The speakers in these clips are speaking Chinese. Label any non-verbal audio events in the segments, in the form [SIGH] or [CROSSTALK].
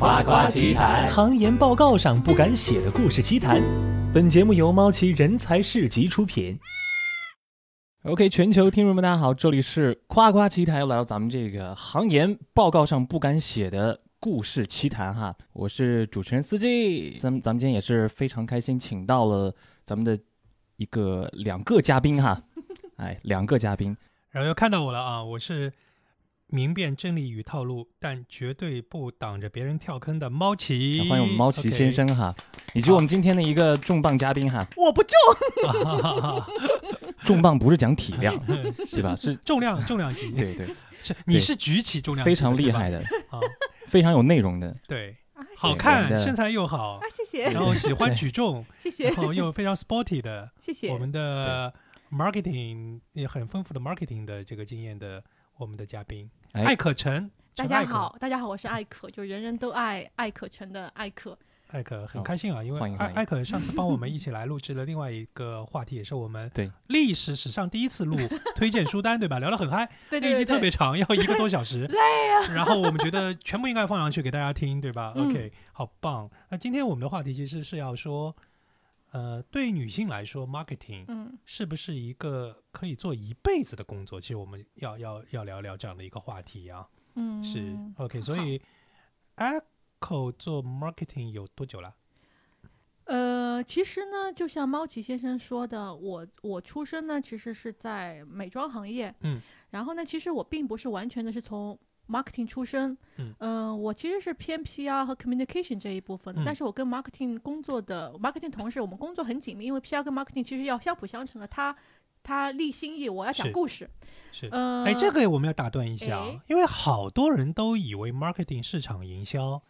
夸夸其谈，行研报告上不敢写的故事奇谈。本节目由猫奇人才市集出品。OK，全球听众们，大家好，这里是夸夸奇谈，又来到咱们这个行研报告上不敢写的故事奇谈哈。我是主持人司机，咱们咱们今天也是非常开心，请到了咱们的一个两个嘉宾哈，哎，两个嘉宾，然后又看到我了啊，我是。明辨真理与套路，但绝对不挡着别人跳坑的猫奇，欢迎我们猫奇先生哈，以及我们今天的一个重磅嘉宾哈。我不重，[LAUGHS] 重磅不是讲体量，[LAUGHS] 是吧？是重量，重量级。对对，[LAUGHS] 是你是举起重量，非常厉害的，非常有内容的。对，好看，身材又好啊，谢谢。然后喜欢举重，谢谢。然后又非常 sporty 的，谢谢。我们的 marketing 也很丰富的 marketing 的这个经验的，我们的嘉宾。艾可成，大家好，大家好，我是艾可，就人人都爱艾可成的艾可。艾可很开心啊，因为艾艾可上次帮我们一起来录制了另外一个话题，也是我们对历史史上第一次录 [LAUGHS] 推荐书单，对吧？聊得很嗨，对那一期特别长，要 [LAUGHS] 一个多小时，累啊。然后我们觉得全部应该放上去给大家听，对吧？OK，好棒。那今天我们的话题其实是要说。呃，对女性来说，marketing，嗯，是不是一个可以做一辈子的工作？其实我们要要要聊聊这样的一个话题啊。嗯，是 OK。所以，Echo 做 marketing 有多久了？呃，其实呢，就像猫奇先生说的，我我出生呢，其实是在美妆行业。嗯，然后呢，其实我并不是完全的是从。Marketing 出身，嗯，我其实是偏 PR 和 communication 这一部分的，但是我跟 marketing 工作的 marketing 同事，我们工作很紧密，因为 PR 跟 marketing 其实要相辅相成的，他他立心意，我要讲故事，是，嗯，哎，这个我们要打断一下，因为好多人都以为 marketing 市场营销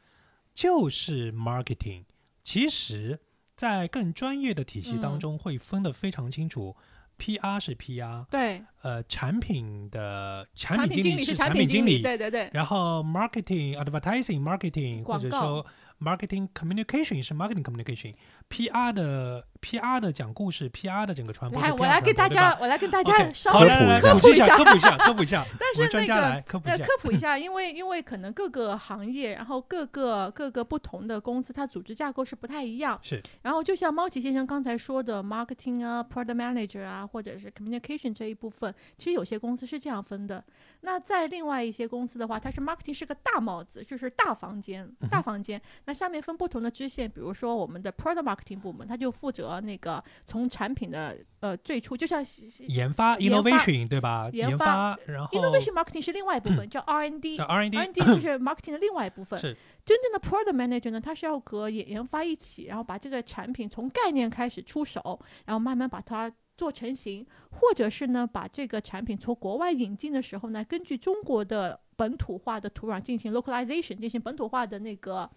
就是 marketing，其实，在更专业的体系当中会分得非常清楚。P.R. 是 P.R. 对，呃，产品的产品经理是产品经理，对对对。然后 marketing advertising marketing 或者说 marketing communication 是 marketing communication。P.R. 的 P.R. 的讲故事，P.R. 的整个传播。来，我来给大家，我来跟大家稍微科普一下，科普一下，科普一下。[LAUGHS] 但是那个科普一下，因为因为可能各个行业，然后各个各个不同的公司，它组织架构是不太一样。是。然后就像猫奇先生刚才说的，marketing 啊，product manager 啊。或者是 communication 这一部分，其实有些公司是这样分的。那在另外一些公司的话，它是 marketing 是个大帽子，就是大房间，大房间。那下面分不同的支线，比如说我们的 product marketing 部门，他就负责那个从产品的呃最初，就像研发 innovation 对吧？研发，然后 innovation marketing 是另外一部分，[CLEARS THROAT] 叫 R&D，R&D，R&D 就是 marketing 的另外一部分。是真正的 product manager 呢，他是要和研研发一起，然后把这个产品从概念开始出手，然后慢慢把它。做成型，或者是呢，把这个产品从国外引进的时候呢，根据中国的本土化的土壤进行 localization，进行本土化的那个。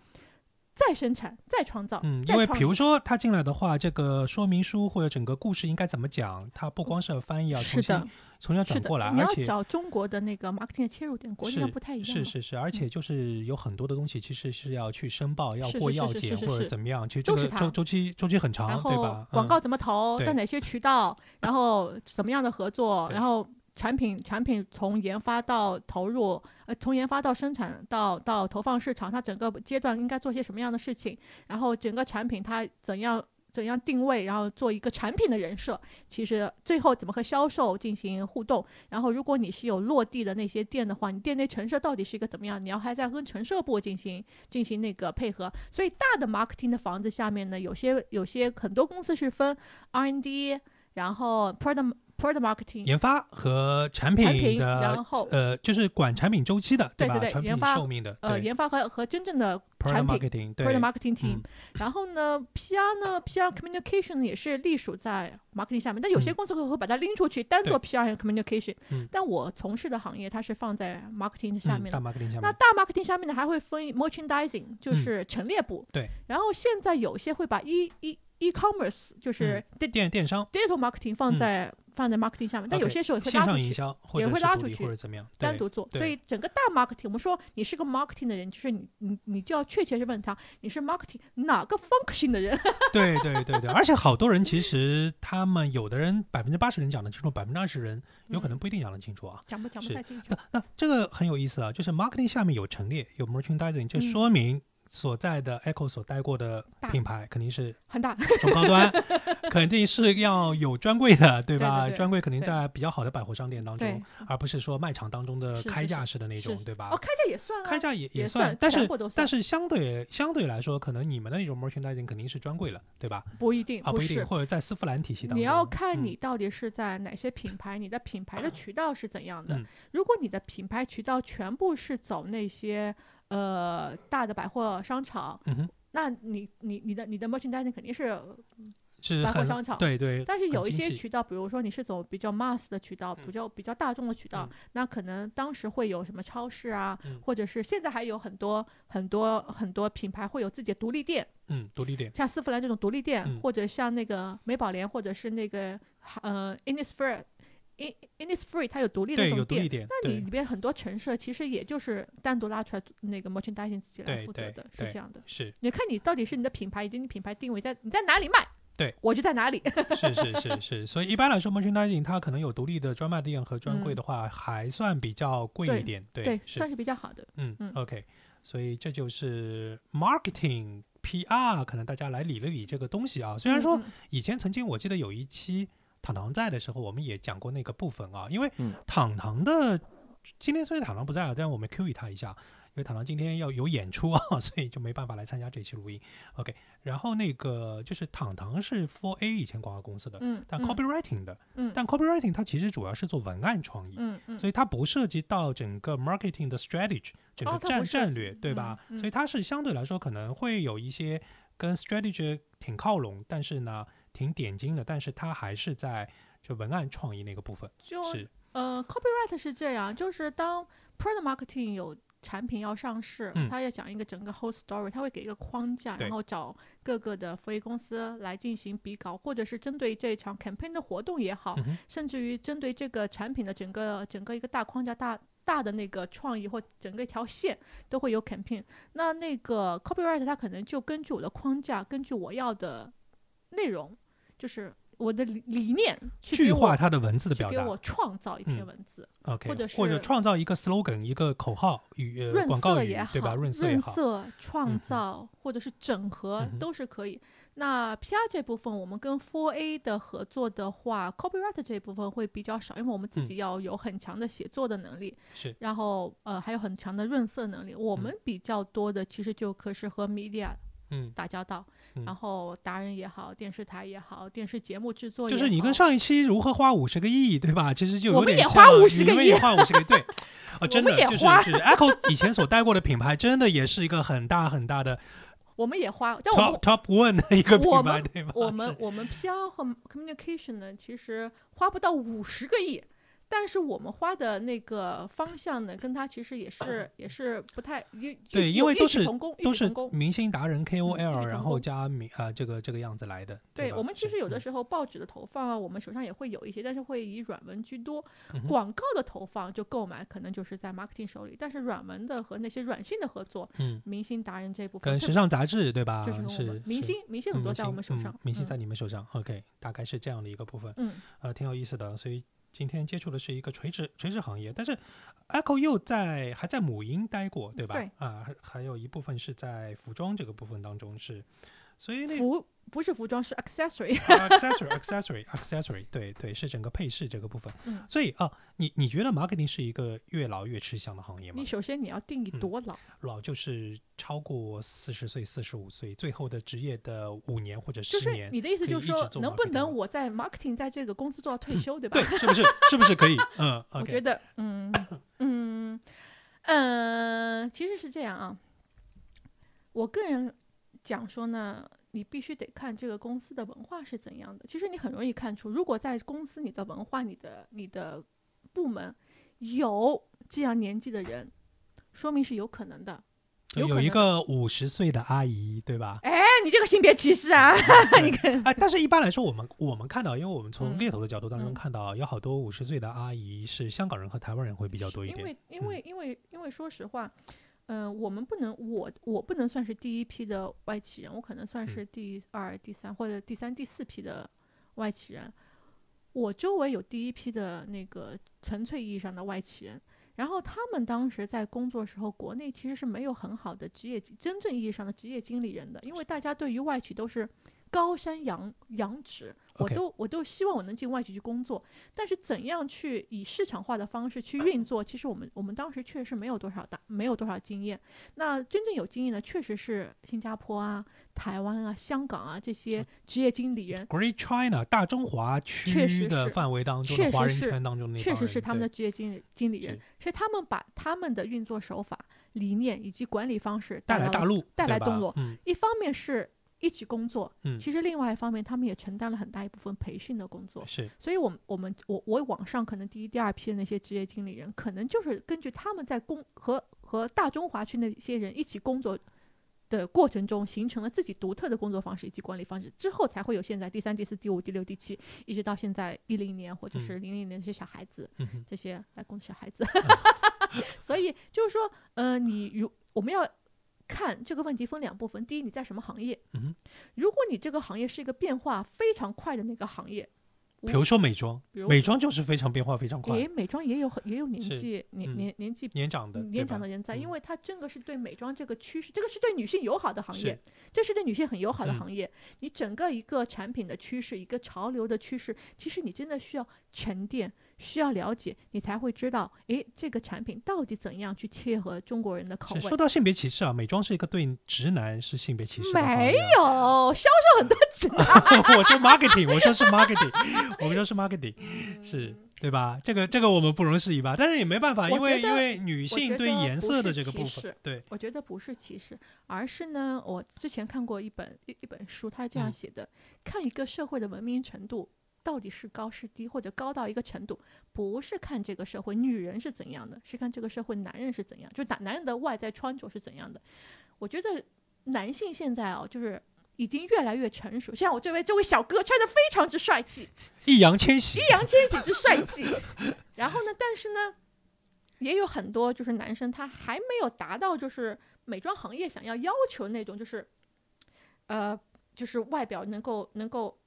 再生产、再创造。嗯，因为比如说他进来的话，这个说明书或者整个故事应该怎么讲，他不光是要翻译啊，重新重新转过来，而且找中国的那个 marketing 的切入点，国际上不太一样。是是是，而且就是有很多的东西其实是要去申报，要过药检或者怎么样，其实这个周周期周期很长，对吧？广告怎么投，在哪些渠道，然后什么样的合作，然后。产品产品从研发到投入，呃，从研发到生产到到投放市场，它整个阶段应该做些什么样的事情？然后整个产品它怎样怎样定位？然后做一个产品的人设，其实最后怎么和销售进行互动？然后如果你是有落地的那些店的话，你店内陈设到底是一个怎么样？你要还在跟陈设部进行进行那个配合。所以大的 marketing 的房子下面呢，有些有些很多公司是分 R&D，然后 product。Product marketing 研发和产品的，然后呃，就是管产品周期的，对对对，研发寿命的，呃，研发和和真正的产品，Product marketing team。然后呢，PR 呢，PR communication 也是隶属在 marketing 下面，但有些公司会会把它拎出去单做 PR 和 communication。但我从事的行业它是放在 marketing 下面的。那大 marketing 下面呢，还会分 merchandising，就是陈列部。对。然后现在有些会把一一 e-commerce 就是电电商 digital marketing 放在。放在 marketing 下面，但有些时候也会拉出去，也会拉出去或者怎么样，单独做。所以整个大 marketing，我们说你是个 marketing 的人，就是你你你就要确切去问他，你是 marketing 哪个 function 的人？[LAUGHS] 对对对对，而且好多人其实他们有的人百分之八十人讲得清楚，百分之二十人有可能不一定讲得清楚啊。讲不讲不太清楚。那那这个很有意思啊，就是 marketing 下面有陈列，有 merchandising，就说明。所在的 Echo 所待过的品牌肯定是很大中高端，肯定是要有专柜的，对吧？对专柜肯定在比较好的百货商店当中，而不是说卖场当中的开架式的那种，对吧？哦，开架也算，开架也也算，但是但是相对相对来说，可能你们的那种 merchandising 肯定是专柜了，对吧？不一定啊，不一定，或者在丝芙兰体系当中，你要看你到底是在哪些品牌，你的品牌的渠道是怎样的。如果你的品牌渠道全部是走那些呃大的百货商场，那你你你的你的 merchandising 肯定是。百货商场对对，但是有一些渠道，比如说你是走比较 mass 的渠道，比较比较大众的渠道，那可能当时会有什么超市啊，或者是现在还有很多很多很多品牌会有自己的独立店，嗯，独立店，像丝芙兰这种独立店，或者像那个美宝莲，或者是那个呃 Innisfree，In，Innisfree 它有独立的这种店，那你里边很多陈设其实也就是单独拉出来那个 merchandising 自己来负责的，是这样的，是，你看你到底是你的品牌以及你品牌定位在你在哪里卖。对，我就在哪里。是是是是，所以一般来说，merchandising 它可能有独立的专卖店和专柜的话，还算比较贵一点。对对，算是比较好的。嗯嗯，OK，所以这就是 marketing PR，可能大家来理了理这个东西啊。虽然说以前曾经我记得有一期糖糖在的时候，我们也讲过那个部分啊，因为糖糖的今天虽然糖糖不在了，但我们 Q 他一下。因为糖糖今天要有演出啊，[LAUGHS] 所以就没办法来参加这期录音。OK，然后那个就是糖糖是 For A 以前广告公司的，嗯，但 Copywriting 的，嗯，但 Copywriting 它其实主要是做文案创意，嗯嗯，所以它不涉及到整个 Marketing 的 Strategy，整个战战略，对吧？所以它是相对来说可能会有一些跟 Strategy 挺靠拢，但是呢挺点睛的，但是它还是在就文案创意那个部分。就是呃，Copywriting 是这样，就是当 Product Marketing 有产品要上市，他要讲一个整个 whole story，他会给一个框架，然后找各个的服务公司来进行比稿，或者是针对这场 campaign 的活动也好，甚至于针对这个产品的整个整个一个大框架、大大的那个创意或整个一条线都会有 campaign。那那个 copyright 它可能就根据我的框架，根据我要的内容，就是。我的理理念，具化它的文字的表达，给我创造一篇文字，OK，或者是或者创造一个 slogan，一个口号语广告语对吧？润色润色创造或者是整合都是可以。那 PR 这部分，我们跟 Four A 的合作的话，Copyright 这一部分会比较少，因为我们自己要有很强的写作的能力，是，然后呃还有很强的润色能力。我们比较多的其实就可是和 Media。嗯，打交道，然后达人也好，电视台也好，电视节目制作就是你跟上一期如何花五十个亿，对吧？其实就有点像，我们也花五十个亿，对，[LAUGHS] 哦，真的就是是 [LAUGHS] Echo 以前所带过的品牌，真的也是一个很大很大的，我们也花，但我 Top One 的一个品牌，对吧？我们我们 PR 和 Communication 呢，其实花不到五十个亿。但是我们花的那个方向呢，跟他其实也是 [CLEARS THROAT] 也是不太对，因为都是都是明星达人 KOL，然后加明啊这个这个样子来的。对我们其实有的时候报纸的投放啊，我们手上也会有一些，但是会以软文居多。广告的投放就购买可能就是在 marketing 手里，但是软文的和那些软性的合作，嗯，明星达人这部分跟时尚杂志对吧？就是明星明星很多在我们手上，明星在你们手上。OK，大概是这样的一个部分。嗯，呃，挺有意思的，所以。今天接触的是一个垂直垂直行业，但是 Echo 又在还在母婴待过，对吧？对啊，还还有一部分是在服装这个部分当中是，所以那服。不是服装，是 accessory。[LAUGHS] accessory，accessory，accessory，对对，是整个配饰这个部分。嗯，所以啊，你你觉得 marketing 是一个越老越吃香的行业吗？你首先你要定义多老，老就是超过四十岁、四十五岁，最后的职业的五年或者十年。你的意思就是说，能不能我在 marketing 在这个公司做到退休，对吧？对，是不是？是不是可以？嗯，[LAUGHS] 我觉得，嗯嗯嗯，其实是这样啊。我个人讲说呢。你必须得看这个公司的文化是怎样的。其实你很容易看出，如果在公司你的文化、你的你的部门有这样年纪的人，说明是有可能的。有一个五十岁的阿姨，对吧？哎，你这个性别歧视啊！[LAUGHS] [LAUGHS] 你看，哎，但是一般来说，我们我们看到，因为我们从猎头的角度当中看到，有好多五十岁的阿姨是香港人和台湾人会比较多一点。因为因为因为因为说实话。嗯，我们不能，我我不能算是第一批的外企人，我可能算是第二、第三或者第三、第四批的外企人。我周围有第一批的那个纯粹意义上的外企人，然后他们当时在工作时候，国内其实是没有很好的职业真正意义上的职业经理人的，因为大家对于外企都是。高山仰仰止，我都我都希望我能进外企去工作，但是怎样去以市场化的方式去运作，其实我们我们当时确实没有多少大，没有多少经验。那真正有经验的，确实是新加坡啊、台湾啊、香港啊这些职业经理人。Great China 大中华区的范围当中，华人圈当中的确实是他们的职业经理经理人，是他们把他们的运作手法、理念以及管理方式带来大陆，带来东陆。一方面是。一起工作，嗯，其实另外一方面，他们也承担了很大一部分培训的工作，是。所以，我我们我我网上可能第一、第二批的那些职业经理人，可能就是根据他们在工和和大中华区那些人一起工作的过程中，形成了自己独特的工作方式以及管理方式，之后才会有现在第三、第四、第五、第六、第七，一直到现在一零年或者是零零年这些小孩子，这些来工的小孩子。[LAUGHS] 所以就是说，呃，你如我们要。看这个问题分两部分，第一，你在什么行业？嗯，如果你这个行业是一个变化非常快的那个行业，比如说美妆，美妆就是非常变化非常快。诶，美妆也有很也有年纪年年年纪年长的年长的人在，因为它这个是对美妆这个趋势，这个是对女性友好的行业，这是对女性很友好的行业。你整个一个产品的趋势，一个潮流的趋势，其实你真的需要沉淀。需要了解，你才会知道，诶，这个产品到底怎样去切合中国人的口味。说到性别歧视啊，美妆是一个对直男是性别歧视？没有，销售很多直男。[LAUGHS] 我说 marketing，我说是 marketing，我们说是 marketing，是对吧？这个这个我们不容置疑吧？但是也没办法，因为因为女性对颜色的这个部分，对，我觉得不是歧视，而是呢，我之前看过一本一一本书，它这样写的：看一个社会的文明程度。到底是高是低，或者高到一个程度，不是看这个社会女人是怎样的，是看这个社会男人是怎样，就男男人的外在穿着是怎样的。我觉得男性现在哦，就是已经越来越成熟。像我这位这位小哥穿的非常之帅气，易烊千玺，易烊千玺之帅气。[LAUGHS] 然后呢，但是呢，也有很多就是男生他还没有达到就是美妆行业想要要求那种就是，呃，就是外表能够能够。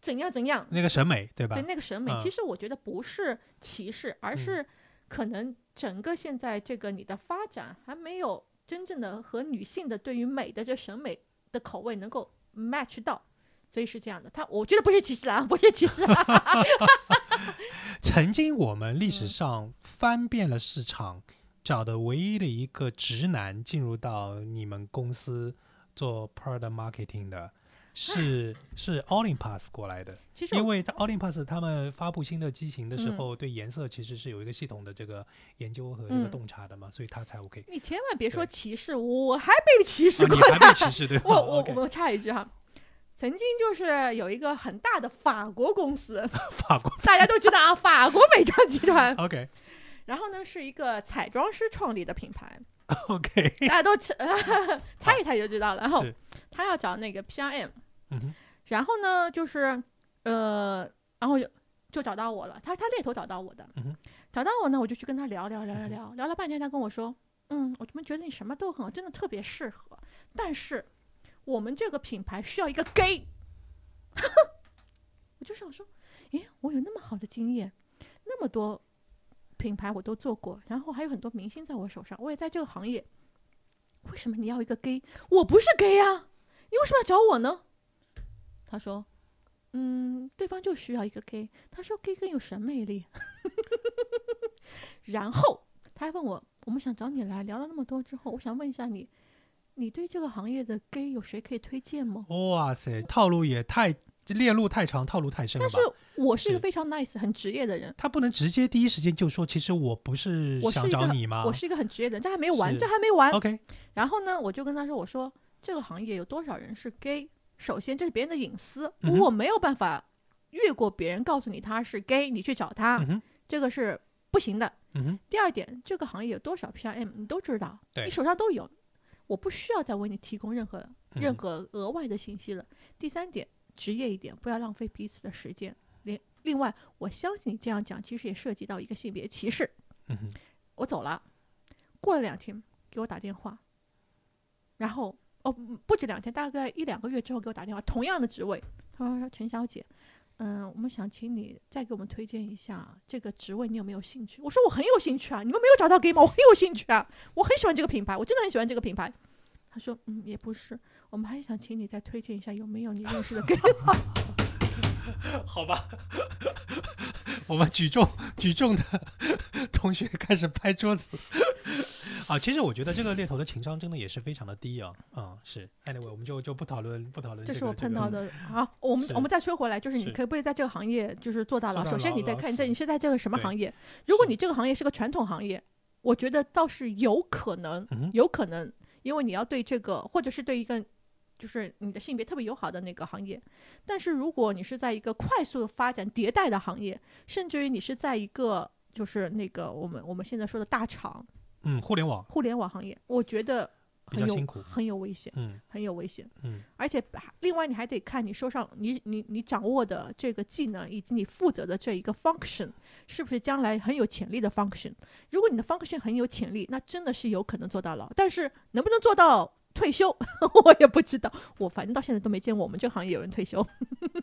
怎样怎样？那个审美对吧？对那个审美，其实我觉得不是歧视，而是可能整个现在这个你的发展还没有真正的和女性的对于美的这审美的口味能够 match 到，所以是这样的。他我觉得不是歧视啊，[LAUGHS] 不是歧视。[LAUGHS] 曾经我们历史上翻遍了市场，找的唯一的一个直男进入到你们公司做 product marketing 的。是是 Olympus 过来的，其实因为 Olympus 他们发布新的机型的时候，对颜色其实是有一个系统的这个研究和这个洞察的嘛，所以他才 OK。你千万别说歧视，我还被歧视过。你还被歧视对吧？我我我插一句哈，曾经就是有一个很大的法国公司，法国大家都知道啊，[LAUGHS] 法国美妆集团 OK，然后呢是一个彩妆师创立的品牌 OK，大家都 [LAUGHS] [LAUGHS] 猜一猜就知道了。然后他要找那个 PRM。嗯，然后呢，就是，呃，然后就就找到我了。他他猎头找到我的，找到我呢，我就去跟他聊聊聊聊聊，聊了半天，他跟我说，嗯，我怎么觉得你什么都很好，真的特别适合，但是我们这个品牌需要一个 gay。[LAUGHS] 我就想说，诶，我有那么好的经验，那么多品牌我都做过，然后还有很多明星在我手上，我也在这个行业，为什么你要一个 gay？我不是 gay 啊，你为什么要找我呢？他说：“嗯，对方就需要一个 gay。他说 gay 更有审美力？[LAUGHS] 然后他还问我，我们想找你来聊了那么多之后，我想问一下你，你对这个行业的 gay 有谁可以推荐吗？哇塞，套路也太链路太长，套路太深了。但是我是一个非常 nice、很职业的人。他不能直接第一时间就说，其实我不是想找你吗？我是一个很职业的人，这还没完，这还没完。OK。然后呢，我就跟他说，我说这个行业有多少人是 gay？首先，这是别人的隐私，我没有办法越过别人告诉你他是 gay，你去找他，这个是不行的。第二点，这个行业有多少 PRM，你都知道，你手上都有，我不需要再为你提供任何任何额外的信息了。第三点，职业一点，不要浪费彼此的时间。另另外，我相信你这样讲，其实也涉及到一个性别歧视。我走了，过了两天给我打电话，然后。哦，不止两天，大概一两个月之后给我打电话，同样的职位，他说：“陈小姐，嗯，我们想请你再给我们推荐一下这个职位，你有没有兴趣？我说我很有兴趣啊，你们没有找到 gay 吗？我很有兴趣啊，我很喜欢这个品牌，我真的很喜欢这个品牌。他说，嗯，也不是，我们还想请你再推荐一下有没有你认识的 gay。[LAUGHS] [LAUGHS] 好吧，我们举重举重的同学开始拍桌子。啊，其实我觉得这个猎头的情商真的也是非常的低啊。啊，是，anyway，我们就就不讨论不讨论。这是我碰到的。好，我们我们再说回来，就是你可不可以在这个行业就是做到了？首先你得看这你是在这个什么行业。如果你这个行业是个传统行业，我觉得倒是有可能，有可能，因为你要对这个，或者是对一个。就是你的性别特别友好的那个行业，但是如果你是在一个快速发展迭代的行业，甚至于你是在一个就是那个我们我们现在说的大厂，嗯，互联网，互联网行业，我觉得很辛苦，很有危险，嗯，很有危险，嗯，而且另外你还得看你手上你你你掌握的这个技能以及你负责的这一个 function 是不是将来很有潜力的 function。如果你的 function 很有潜力，那真的是有可能做到了，但是能不能做到？退休，[LAUGHS] 我也不知道，我反正到现在都没见过我们这个行业有人退休。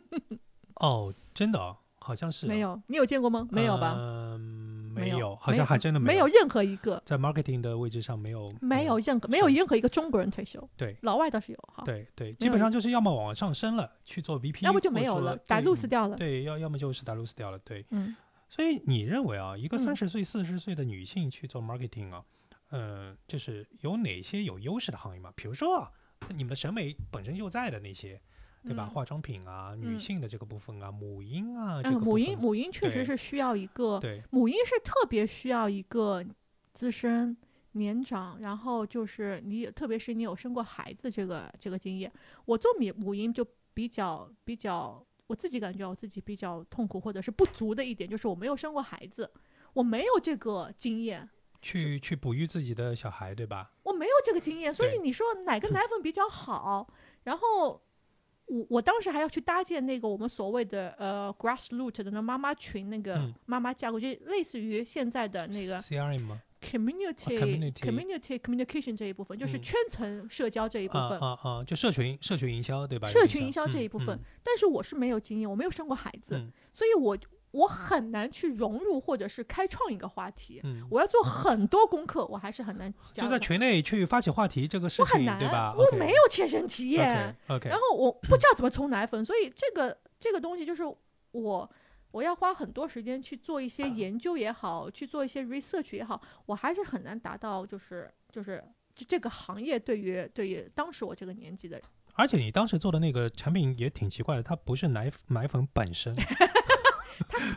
[LAUGHS] 哦，真的，好像是没有，你有见过吗？没有吧？嗯，没有，好像还真的没有任何一个在 marketing 的位置上没有，没有任何没有任何一个中国人退休。对，老外倒是有哈。对对，基本上就是要么往上升了去做 VP，要么就没有了，打 lose 掉了。对，要要么就是打 lose 掉了。对，嗯。所以你认为啊，一个三十岁、四十岁的女性去做 marketing 啊？嗯，就是有哪些有优势的行业嘛？比如说啊，你们的审美本身就在的那些，对吧？化妆品啊，女性的这个部分啊，母婴啊，嗯，母婴母婴确实是需要一个，母婴是特别需要一个资深年长，然后就是你，特别是你有生过孩子这个这个经验。我做母母婴就比较比较，我自己感觉我自己比较痛苦或者是不足的一点，就是我没有生过孩子，我没有这个经验。去去哺育自己的小孩，对吧？我没有这个经验，所以你说哪个 [LAUGHS] 奶粉比较好？然后我我当时还要去搭建那个我们所谓的呃 grassroot 的那妈妈群，那个妈妈架构，就类似于现在的那个 CRM 吗？Community Community Communication 这一部分，就是圈层社交这一部分啊啊，就社群社群营销，对吧？社群营销这一部分，但是我是没有经验，我没有生过孩子，所以我。我很难去融入或者是开创一个话题，我要做很多功课，我还是很难。就在群内去发起话题这个事情，对吧？我没有切身体验，然后我 [LAUGHS] 不知道怎么冲奶粉，所以这个这个东西就是我我要花很多时间去做一些研究也好，去做一些 research 也好，我还是很难达到就是就是这个行业对于对于当时我这个年纪的。而且你当时做的那个产品也挺奇怪的，它不是奶奶粉本身。[LAUGHS]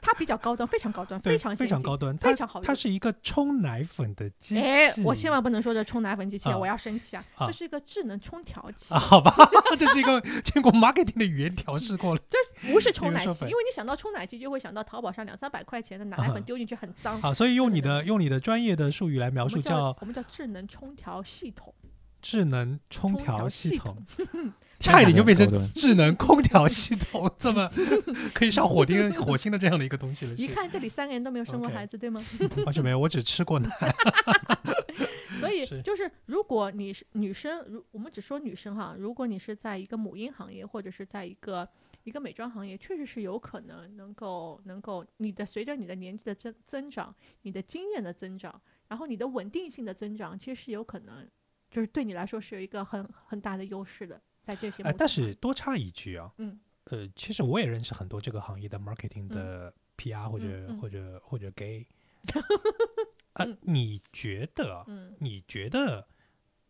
它它比较高端，非常高端，非常非常高端，非常好它是一个冲奶粉的机器。哎，我千万不能说这冲奶粉机器，我要生气啊！这是一个智能冲调器。好吧，这是一个 [LAUGHS] 经过 marketing 的语言调试过了。这不是冲奶器，因为你想到冲奶器，就会想到淘宝上两三百块钱的奶粉丢进去很脏。好，所以用你的用你的专业的术语来描述，叫我们叫智能冲调系统。智能冲调系统。[LAUGHS] 差一点就变成智能空调系统，这么 [LAUGHS] 可以上火星火星的这样的一个东西了。一看这里三个人都没有生过孩子，对吗？完全没有，我只吃过奶。[LAUGHS] 所以就是，如果你是女生，如我们只说女生哈，如果你是在一个母婴行业或者是在一个一个美妆行业，确实是有可能能够能够你的随着你的年纪的增增长，你的经验的增长，然后你的稳定性的增长，其实是有可能，就是对你来说是有一个很很大的优势的。在这些，哎，但是多插一句啊，嗯，呃，其实我也认识很多这个行业的 marketing 的 PR 或者或者或者 gay，[LAUGHS] 啊，你觉得，嗯，你觉得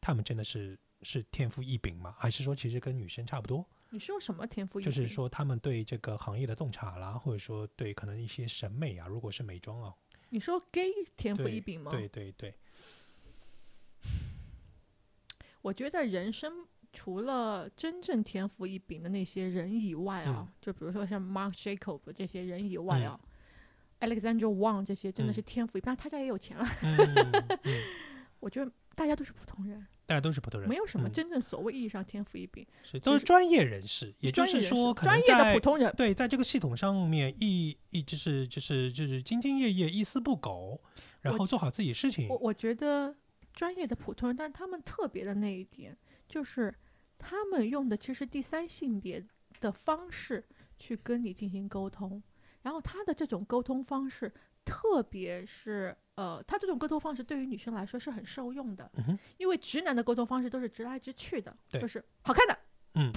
他们真的是是天赋异禀吗？还是说其实跟女生差不多？你说什么天赋异禀？就是说他们对这个行业的洞察啦，或者说对可能一些审美啊，如果是美妆啊，你说 gay 天赋异禀吗？对对对，[SIGHS] 我觉得人生。除了真正天赋异禀的那些人以外啊，就比如说像 Mark Jacob 这些人以外啊，Alexander Wang 这些真的是天赋异禀，但他家也有钱啊。[LAUGHS] 我觉得大家都是普通人，大家都是普通人，没有什么真正所谓意义上天赋异禀，是都是专业人士。也就是说，专业的普通人对，在这个系统上面一一就是就是就是兢兢业业、一丝不苟，然后做好自己事情。我我觉得专业的普通人，但他们特别的那一点。就是他们用的其实第三性别的方式去跟你进行沟通，然后他的这种沟通方式，特别是呃，他这种沟通方式对于女生来说是很受用的，因为直男的沟通方式都是直来直去的，就是好看的，嗯，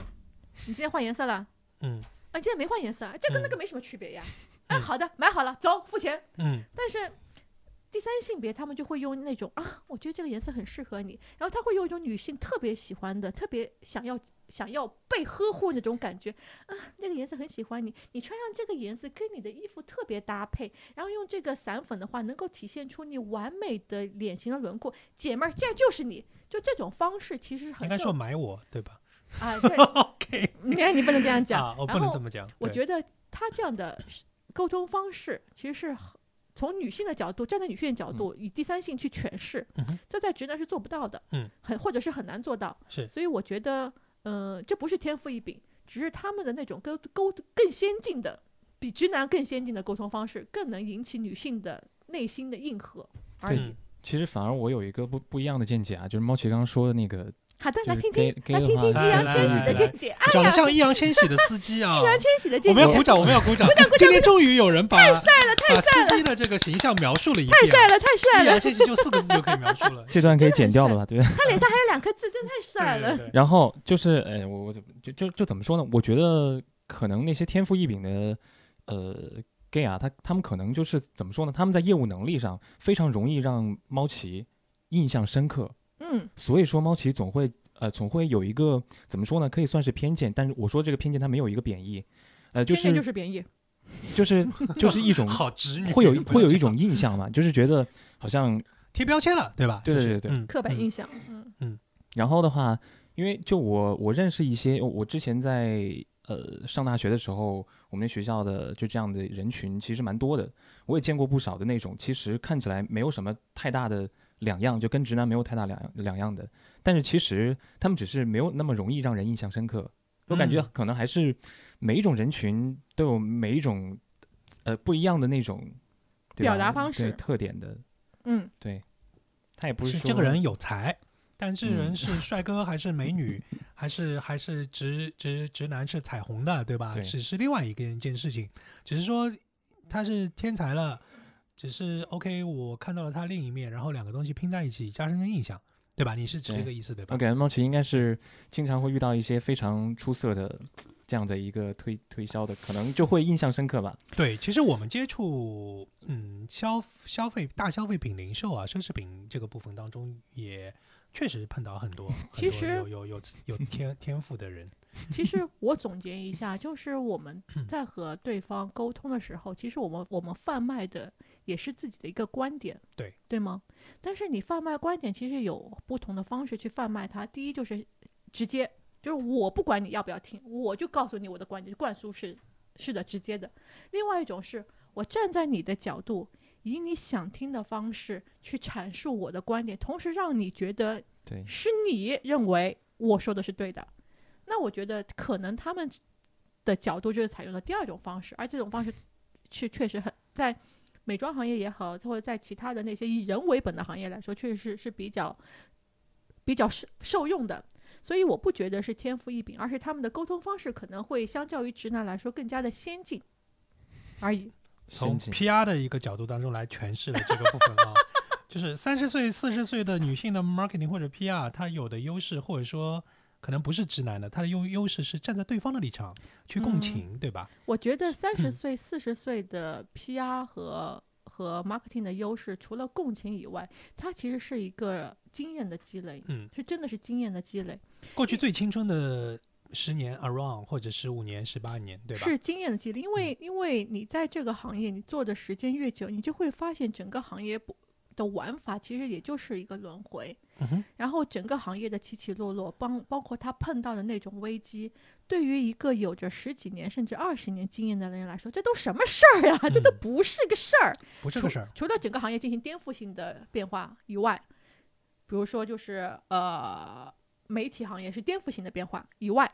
你今天换颜色了，嗯，啊，你今天没换颜色，这跟那个没什么区别呀，[LAUGHS] 哎，好的，买好了，走，付钱，嗯，但是。第三性别，他们就会用那种啊，我觉得这个颜色很适合你，然后他会用一种女性特别喜欢的、特别想要想要被呵护那种感觉。啊，这个颜色很喜欢你，你穿上这个颜色跟你的衣服特别搭配，然后用这个散粉的话，能够体现出你完美的脸型的轮廓，姐妹儿，这就是你，就这种方式其实很应该说买我对吧？啊，[LAUGHS] 对，OK，你看你不能这样讲，我。不能这么讲，我觉得他这样的沟通方式其实是。从女性的角度，站在女性的角度，以第三性去诠释，这在直男是做不到的，嗯，很或者是很难做到，是。所以我觉得，呃，这不是天赋异禀，只是他们的那种沟沟更先进的，比直男更先进的沟通方式，更能引起女性的内心的应和而已。其实反而我有一个不不一样的见解啊，就是猫奇刚刚说的那个。好的，来听听，来听听易烊千玺的见解。长得像易烊千玺的司机啊！易烊千玺的见解，我们要鼓掌，我们要鼓掌。鼓掌鼓掌！今天终于有人把太帅了，太帅了！司机的这个形象描述了一遍。太帅了，太帅了！易烊千玺就四个字就可以描述了。这段可以剪掉了吧？对。他脸上还有两颗痣，真太帅了。然后就是，哎，我我怎么就就就怎么说呢？我觉得可能那些天赋异禀的呃 gay 啊，他他们可能就是怎么说呢？他们在业务能力上非常容易让猫奇印象深刻。嗯。所以说，猫其实总会。呃，总会有一个怎么说呢？可以算是偏见，但是我说这个偏见它没有一个贬义，呃，就是就是贬义，就是就是一种 [LAUGHS] 好直女会有会有一种印象嘛，就是觉得好像贴标签了，对吧？对对对对，刻板印象，嗯嗯。然后的话，因为就我我认识一些，我之前在呃上大学的时候，我们学校的就这样的人群其实蛮多的，我也见过不少的那种，其实看起来没有什么太大的。两样就跟直男没有太大两两样的，但是其实他们只是没有那么容易让人印象深刻。我感觉可能还是每一种人群都有每一种呃不一样的那种表达方式特点的。嗯，对，他也不是说这个人有才，但这人是 [LAUGHS] 帅哥还是美女，还是还是直直直男是彩虹的，对吧？只是另外一个一件事情，只是说他是天才了。只是 OK，我看到了他另一面，然后两个东西拼在一起，加深个印象，对吧？你是指这个意思对吧？OK，猫奇应该是经常会遇到一些非常出色的这样的一个推推销的，可能就会印象深刻吧。对，其实我们接触嗯消消费大消费品零售啊，奢侈品这个部分当中，也确实碰到很多其实有有有有天天赋的人。[LAUGHS] 其实我总结一下，就是我们在和对方沟通的时候，其实我们我们贩卖的也是自己的一个观点，对对吗？但是你贩卖观点，其实有不同的方式去贩卖它。第一就是直接，就是我不管你要不要听，我就告诉你我的观点，灌输是是的，直接的。另外一种是我站在你的角度，以你想听的方式去阐述我的观点，同时让你觉得对是你认为我说的是对的。那我觉得可能他们的角度就是采用了第二种方式，而这种方式是确实很在美妆行业也好，或者在其他的那些以人为本的行业来说，确实是是比较比较受受用的。所以我不觉得是天赋异禀，而是他们的沟通方式可能会相较于直男来说更加的先进而已。从 PR 的一个角度当中来诠释了这个部分啊，[LAUGHS] 就是三十岁、四十岁的女性的 marketing 或者 PR，它有的优势或者说。可能不是直男的，他的优优势是站在对方的立场去共情，对吧？我觉得三十岁、四十岁的 PR 和和 marketing 的优势，除了共情以外，它其实是一个经验的积累，嗯，是真的是经验的积累。过去最青春的十年，around 或者十五年、十八年，对吧？是经验的积累，因为因为你在这个行业你做的时间越久，你就会发现整个行业不。的玩法其实也就是一个轮回，然后整个行业的起起落落，包包括他碰到的那种危机，对于一个有着十几年甚至二十年经验的人来说，这都什么事儿呀？这都不是个事儿，不是个事儿。除了整个行业进行颠覆性的变化以外，比如说就是呃媒体行业是颠覆性的变化以外，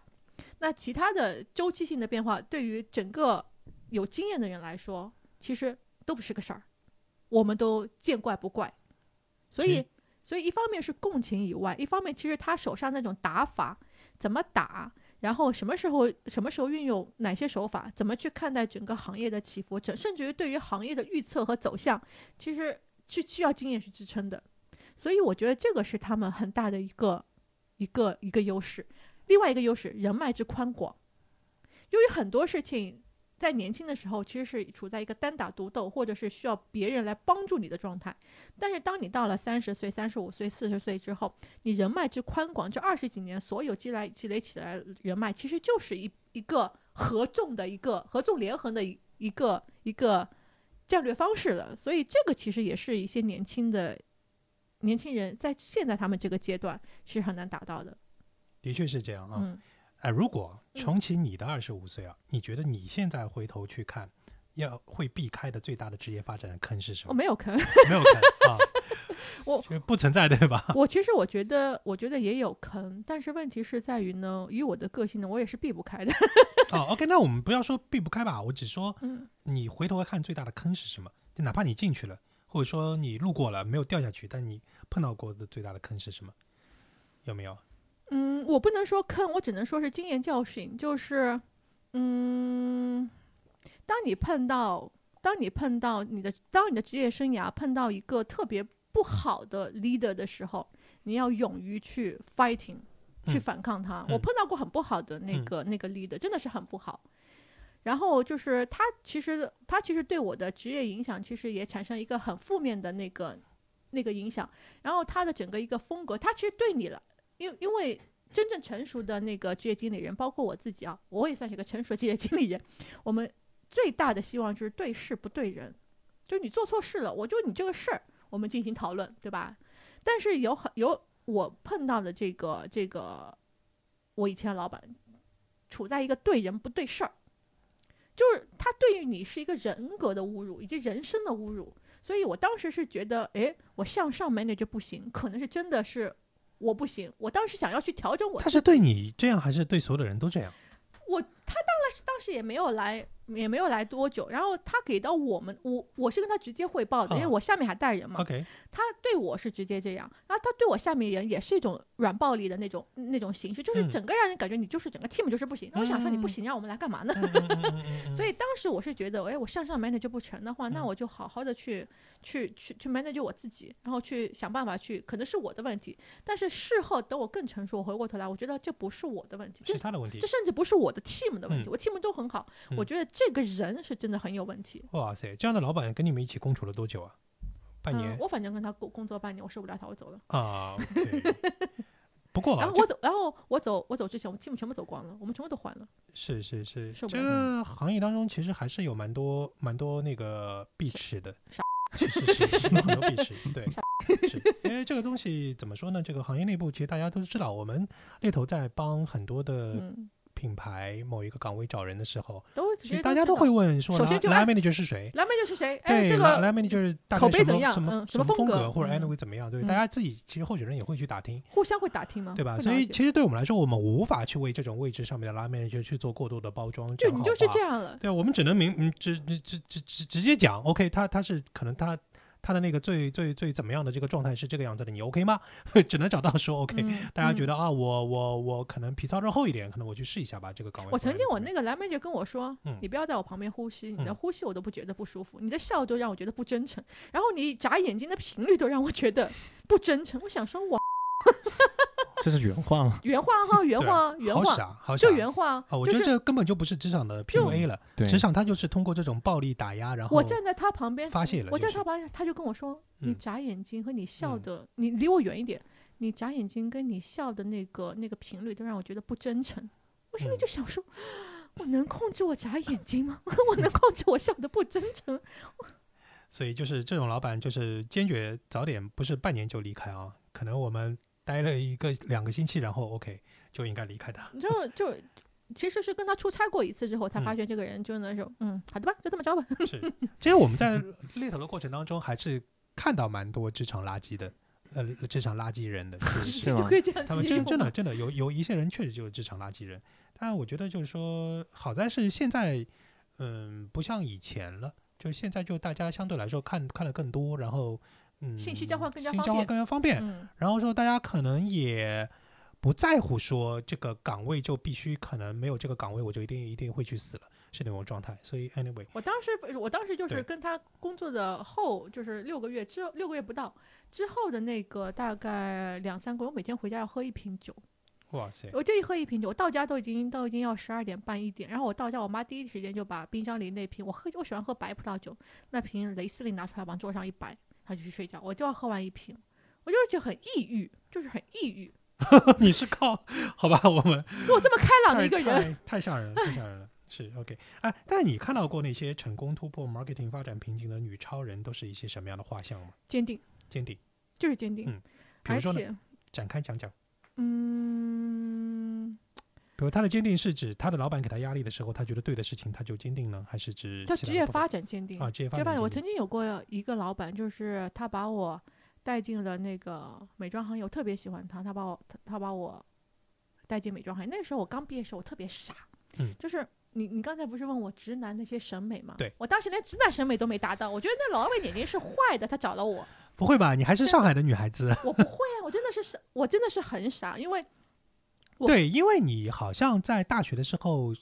那其他的周期性的变化，对于整个有经验的人来说，其实都不是个事儿。我们都见怪不怪，所以，所以一方面是共情以外，一方面其实他手上那种打法怎么打，然后什么时候什么时候运用哪些手法，怎么去看待整个行业的起伏，甚甚至于对于行业的预测和走向，其实是需要经验去支撑的。所以我觉得这个是他们很大的一个一个一个优势。另外一个优势，人脉之宽广。由于很多事情在年轻的时候其实是处在一个单打独斗，或者是需要别人来帮助你的状态。但是当你到了三十岁、三十五岁、四十岁之后，你人脉之宽广，这二十几年所有积累积累起来人脉，其实就是一一个合纵的一个合纵连横的一一个一个战略方式了。所以这个其实也是一些年轻的年轻人在现在他们这个阶段其实很难达到的。的确是这样啊。哎，如果重启你的二十五岁啊，你觉得你现在回头去看，要会避开的最大的职业发展的坑是什么？我没有坑，[LAUGHS] 没有坑啊，[LAUGHS] 我不存在对吧？[LAUGHS] 我其实我觉得，我觉得也有坑，但是问题是在于呢，以我的个性呢，我也是避不开的。哦，OK，那我们不要说避不开吧，我只说，你回头看最大的坑是什么？就哪怕你进去了，或者说你路过了没有掉下去，但你碰到过的最大的坑是什么？有没有？嗯，我不能说坑，我只能说是经验教训。就是，嗯，当你碰到，当你碰到你的，当你的职业生涯碰到一个特别不好的 leader 的时候，你要勇于去 fighting，去反抗他。我碰到过很不好的那个那个 leader，真的是很不好。然后就是他其实他其实对我的职业影响，其实也产生一个很负面的那个那个影响。然后他的整个一个风格，他其实对你了。因因为真正成熟的那个职业经理人，包括我自己啊，我也算是一个成熟的职业经理人。我们最大的希望就是对事不对人，就是你做错事了，我就你这个事儿，我们进行讨论，对吧？但是有很有我碰到的这个这个，我以前老板处在一个对人不对事儿，就是他对于你是一个人格的侮辱以及人生的侮辱。所以我当时是觉得，哎，我向上 manage 不行，可能是真的是。我不行，我当时想要去调整我。他是对你这样，还是对所有的人都这样？我他当然当时也没有来。也没有来多久，然后他给到我们，我我是跟他直接汇报的，因为我下面还带人嘛。OK，他对我是直接这样，然后他对我下面人也是一种软暴力的那种那种形式，就是整个让人感觉你就是整个 team 就是不行。我想说你不行，让我们来干嘛呢？所以当时我是觉得，哎，我向上 manage 不成的话，那我就好好的去去去去 manage 我自己，然后去想办法去，可能是我的问题。但是事后等我更成熟，我回过头来，我觉得这不是我的问题，是他的问题，这甚至不是我的 team 的问题，我 team 都很好，我觉得。这个人是真的很有问题。哇塞，这样的老板跟你们一起共处了多久啊？半年。我反正跟他工工作半年，我受不了他，我走了。啊。不过。[LAUGHS] 然后我走，然后我走，我走之前，我们 team 全部走光了，我们全部都换了。是是是，这个行业当中其实还是有蛮多蛮多那个必吃的。是是是是，很多必吃。对。[LAUGHS] 是因为这个东西怎么说呢？这个行业内部其实大家都知道，我们猎头在帮很多的。品牌某一个岗位找人的时候，大家都会问说，首先就 line manager 是谁？line manager 是谁？对，这个 line manager 口碑怎样？什么什么风格或者 anyway 怎么样？对，大家自己其实候选人也会去打听，互相会打听吗？对吧？所以其实对我们来说，我们无法去为这种位置上面的 line manager 去做过多的包装。就你就是这样了。对，我们只能明直直直直直接讲，OK，他他是可能他。他的那个最最最怎么样的这个状态是这个样子的，你 OK 吗？[LAUGHS] 只能找到说 [LAUGHS] OK，大家觉得啊，我我我可能皮糙肉厚一点，可能我去试一下吧。这个岗位。我曾经我那个蓝妹就跟我说，你不要在我旁边呼吸，你的呼吸我都不觉得不舒服，你的笑都让我觉得不真诚，然后你眨眼睛的频率都让我觉得不真诚。我想说，我。这是原话吗？原话哈，原话，原话，好傻，好傻就原话。啊，我觉得这根本就不是职场的 PUA 了。职场他就是通过这种暴力打压，然后我站在他旁边发泄了。我站在他旁边，他就跟我说：“你眨眼睛和你笑的，你离我远一点。你眨眼睛跟你笑的那个那个频率都让我觉得不真诚。”我心里就想说：“我能控制我眨眼睛吗？[LAUGHS] 我能控制我笑的不真诚？” [LAUGHS] 所以就是这种老板，就是坚决早点，不是半年就离开啊。可能我们。待了一个两个星期，然后 OK 就应该离开他。就就其实是跟他出差过一次之后，才发现这个人就那种嗯，好的吧，就这么着吧。是，[LAUGHS] [LAUGHS] 其实我们在猎头的过程当中，还是看到蛮多职场垃圾的，呃，职场垃圾人的，是吗？[LAUGHS] 他们真真的真的有有一些人确实就是职场垃圾人，但我觉得就是说，好在是现在，嗯，不像以前了，就现在就大家相对来说看看的更多，然后。嗯，信息交换更加信息交换更加方便。然后说大家可能也不在乎说这个岗位就必须可能没有这个岗位我就一定一定会去死了，是那种状态。所以 anyway，我当时我当时就是跟他工作的后，就是六个月之六个月不到之后的那个大概两三个月，我每天回家要喝一瓶酒。哇塞，我这一喝一瓶酒，我到家都已经都已经要十二点半一点，然后我到家，我妈第一时间就把冰箱里那瓶我喝我喜欢喝白葡萄酒，那瓶雷司令拿出来往桌上一摆，她就去睡觉，我就要喝完一瓶，我就是就很抑郁，就是很抑郁。[LAUGHS] 你是靠好吧？我们我这么开朗的一个人，太太吓人了，太吓人了。是 OK 哎，但你看到过那些成功突破 marketing 发展瓶颈的女超人，都是一些什么样的画像吗？坚定坚定，就是坚定，嗯比如说呢，展开讲讲。嗯，比如他的坚定是指他的老板给他压力的时候，他觉得对的事情他就坚定呢，还是指他职业发展坚定啊？职业发展？我曾经有过一个老板，就是他把我带进了那个美妆行业，我特别喜欢他，他把我他他把我带进美妆行业。那时候我刚毕业的时候，我特别傻，嗯就是你你刚才不是问我直男那些审美吗？对我当时连直男审美都没达到，我觉得那老板眼睛是坏的，他找了我，不会吧？你还是上海的女孩子，我不会啊，我真的是傻，我真的是很傻，因为我对，因为你好像在大学的时候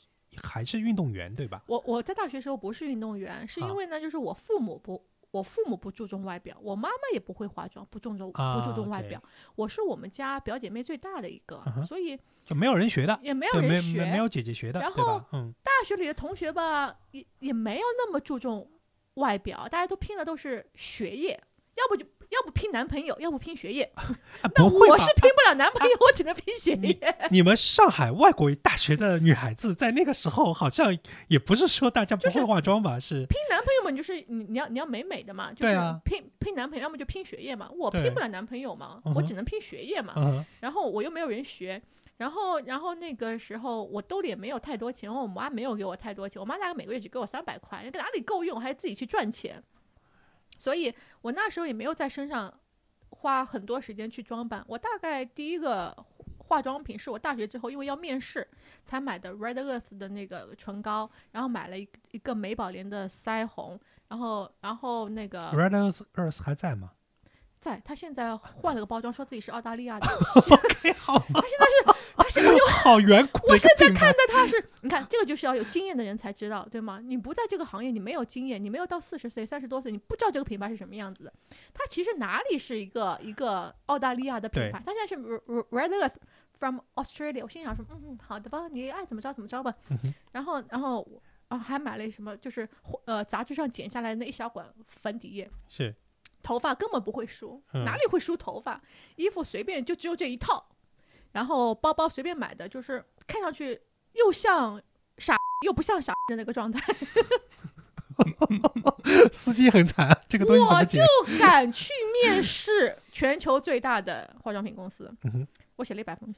还是运动员，对吧？我我在大学时候不是运动员，是啊因为呢，就是我父母不，我父母不注重外表，我妈妈也不会化妆，不注重啊不注重外表。我是我们家表姐妹最大的一个，所以就没有人学的，也没有人学。没没有姐姐学的，然后？嗯，大学里的同学吧，也也没有那么注重外表，大家都拼的都是学业，要不就要不拼男朋友，要不拼学业。[LAUGHS] 啊那我是？拼不了男朋友，我只能拼学业。你们上海外国大学的女孩子在那个时候好像也不是说大家不是会化妆吧？是拼男朋友嘛，你就是你你要你要美美的嘛，就是拼拼男朋友，要么就拼学业嘛。我拼不了男朋友嘛，我只能拼学业嘛。嗯然后我又没有人学，然后然后那个时候我兜里也没有太多钱，我妈没有给我太多钱，我妈大概每个月只给我三百块，那个哪里够用，还自己去赚钱，所以我那时候也没有在身上花很多时间去装扮。我大概第一个化妆品是我大学之后因为要面试才买的 Red Earth 的那个唇膏，然后买了一一个美宝莲的腮红，然后然后那个，Red Earth Earth 还在吗在他现在换了个包装，说自己是澳大利亚的。[LAUGHS] OK，好，[LAUGHS] 他现在 [LAUGHS] [LAUGHS] 是，他现在就好远古的我现在看到他是，你看这个就是要有经验的人才知道，对吗？你不在这个行业，你没有经验，你没有到四十岁、三十多岁，你不知道这个品牌是什么样子的。它其实哪里是一个一个澳大利亚的品牌，它现在是 Red Earth from Australia。我心想说，嗯嗯，好的吧，你爱怎么着怎么着吧。然后，然后我啊还买了什么，就是呃杂志上剪下来那一小管粉底液。是头发根本不会梳，嗯哪里会梳头发？衣服随便就只有这一套，然后包包随便买的，就是看上去又像傻又不像傻的那个状态，[LAUGHS] 司机很惨，这个我就？敢去面试全球最大的化妆品公司。嗯我写了一百封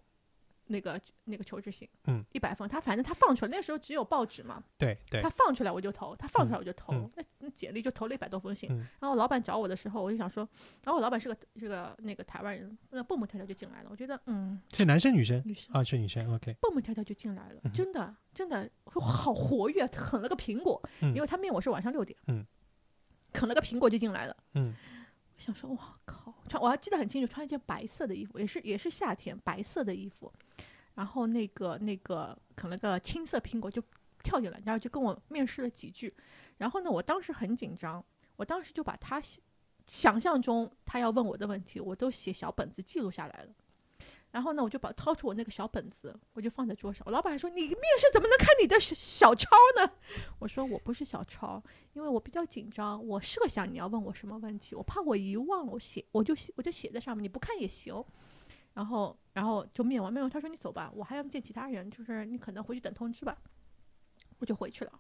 那个那个求职信，嗯，一百封，他反正他放出来，那时候只有报纸嘛，对对他，放出来我就投，他放出来我就投，嗯那那简历就投了一百多封信。嗯然后老板找我的时候，我就想说，然后我老板是个是个那个台湾人，那蹦蹦跳跳就进来了。我觉得，嗯，是男生女生女生啊？是女生，OK，蹦蹦跳跳就进来了，嗯真的真的好活跃，啃了个苹果，嗯因为他面我是晚上六点，嗯，啃了个苹果就进来了。嗯想说，哇靠！穿我还记得很清楚，穿了一件白色的衣服，也是也是夏天白色的衣服，然后那个那个啃了个青色苹果就跳进来，然后就跟我面试了几句，然后呢，我当时很紧张，我当时就把他想想象中他要问我的问题，我都写小本子记录下来了。然后呢，我就把掏出我那个小本子，我就放在桌上。我老板还说：“你面试怎么能看你的小小抄呢？”我说：“我不是小抄，因为我比较紧张，我设想你要问我什么问题，我怕我遗忘了，我写我就写我就写在上面，你不看也行。然后然后就面完面完，他说你走吧，我还要见其他人，就是你可能回去等通知吧。我就回去了，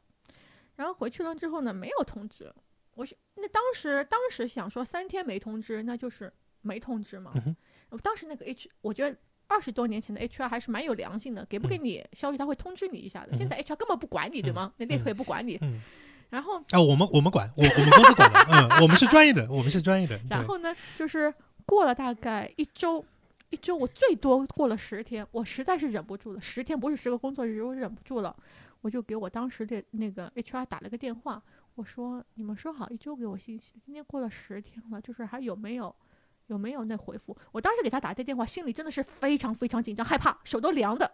然后回去了之后呢，没有通知。我是那当时当时想说三天没通知，那就是没通知嘛。嗯我当时那个 H，我觉得二十多年前的 HR 还是蛮有良心的，给不给嗯你消息他会通知你一下的。嗯现在 HR 根本不管你，对吗？那猎头也不管你。嗯然后啊，我们我们管，我我们公司管的，嗯，我们是专业的，我们是专业的，然后呢，就是过了大概一周，一周我最多过了十天，我实在是忍不住了，十天不是十个工作日，我忍不住了，我就给我当时的那个 HR 打了个电话，我说你们说好一周给我信息，今天过了十天了，就是还有没有有没有那回复？我当时给他打这电话，心里真的是非常非常紧张，害怕，手都凉的，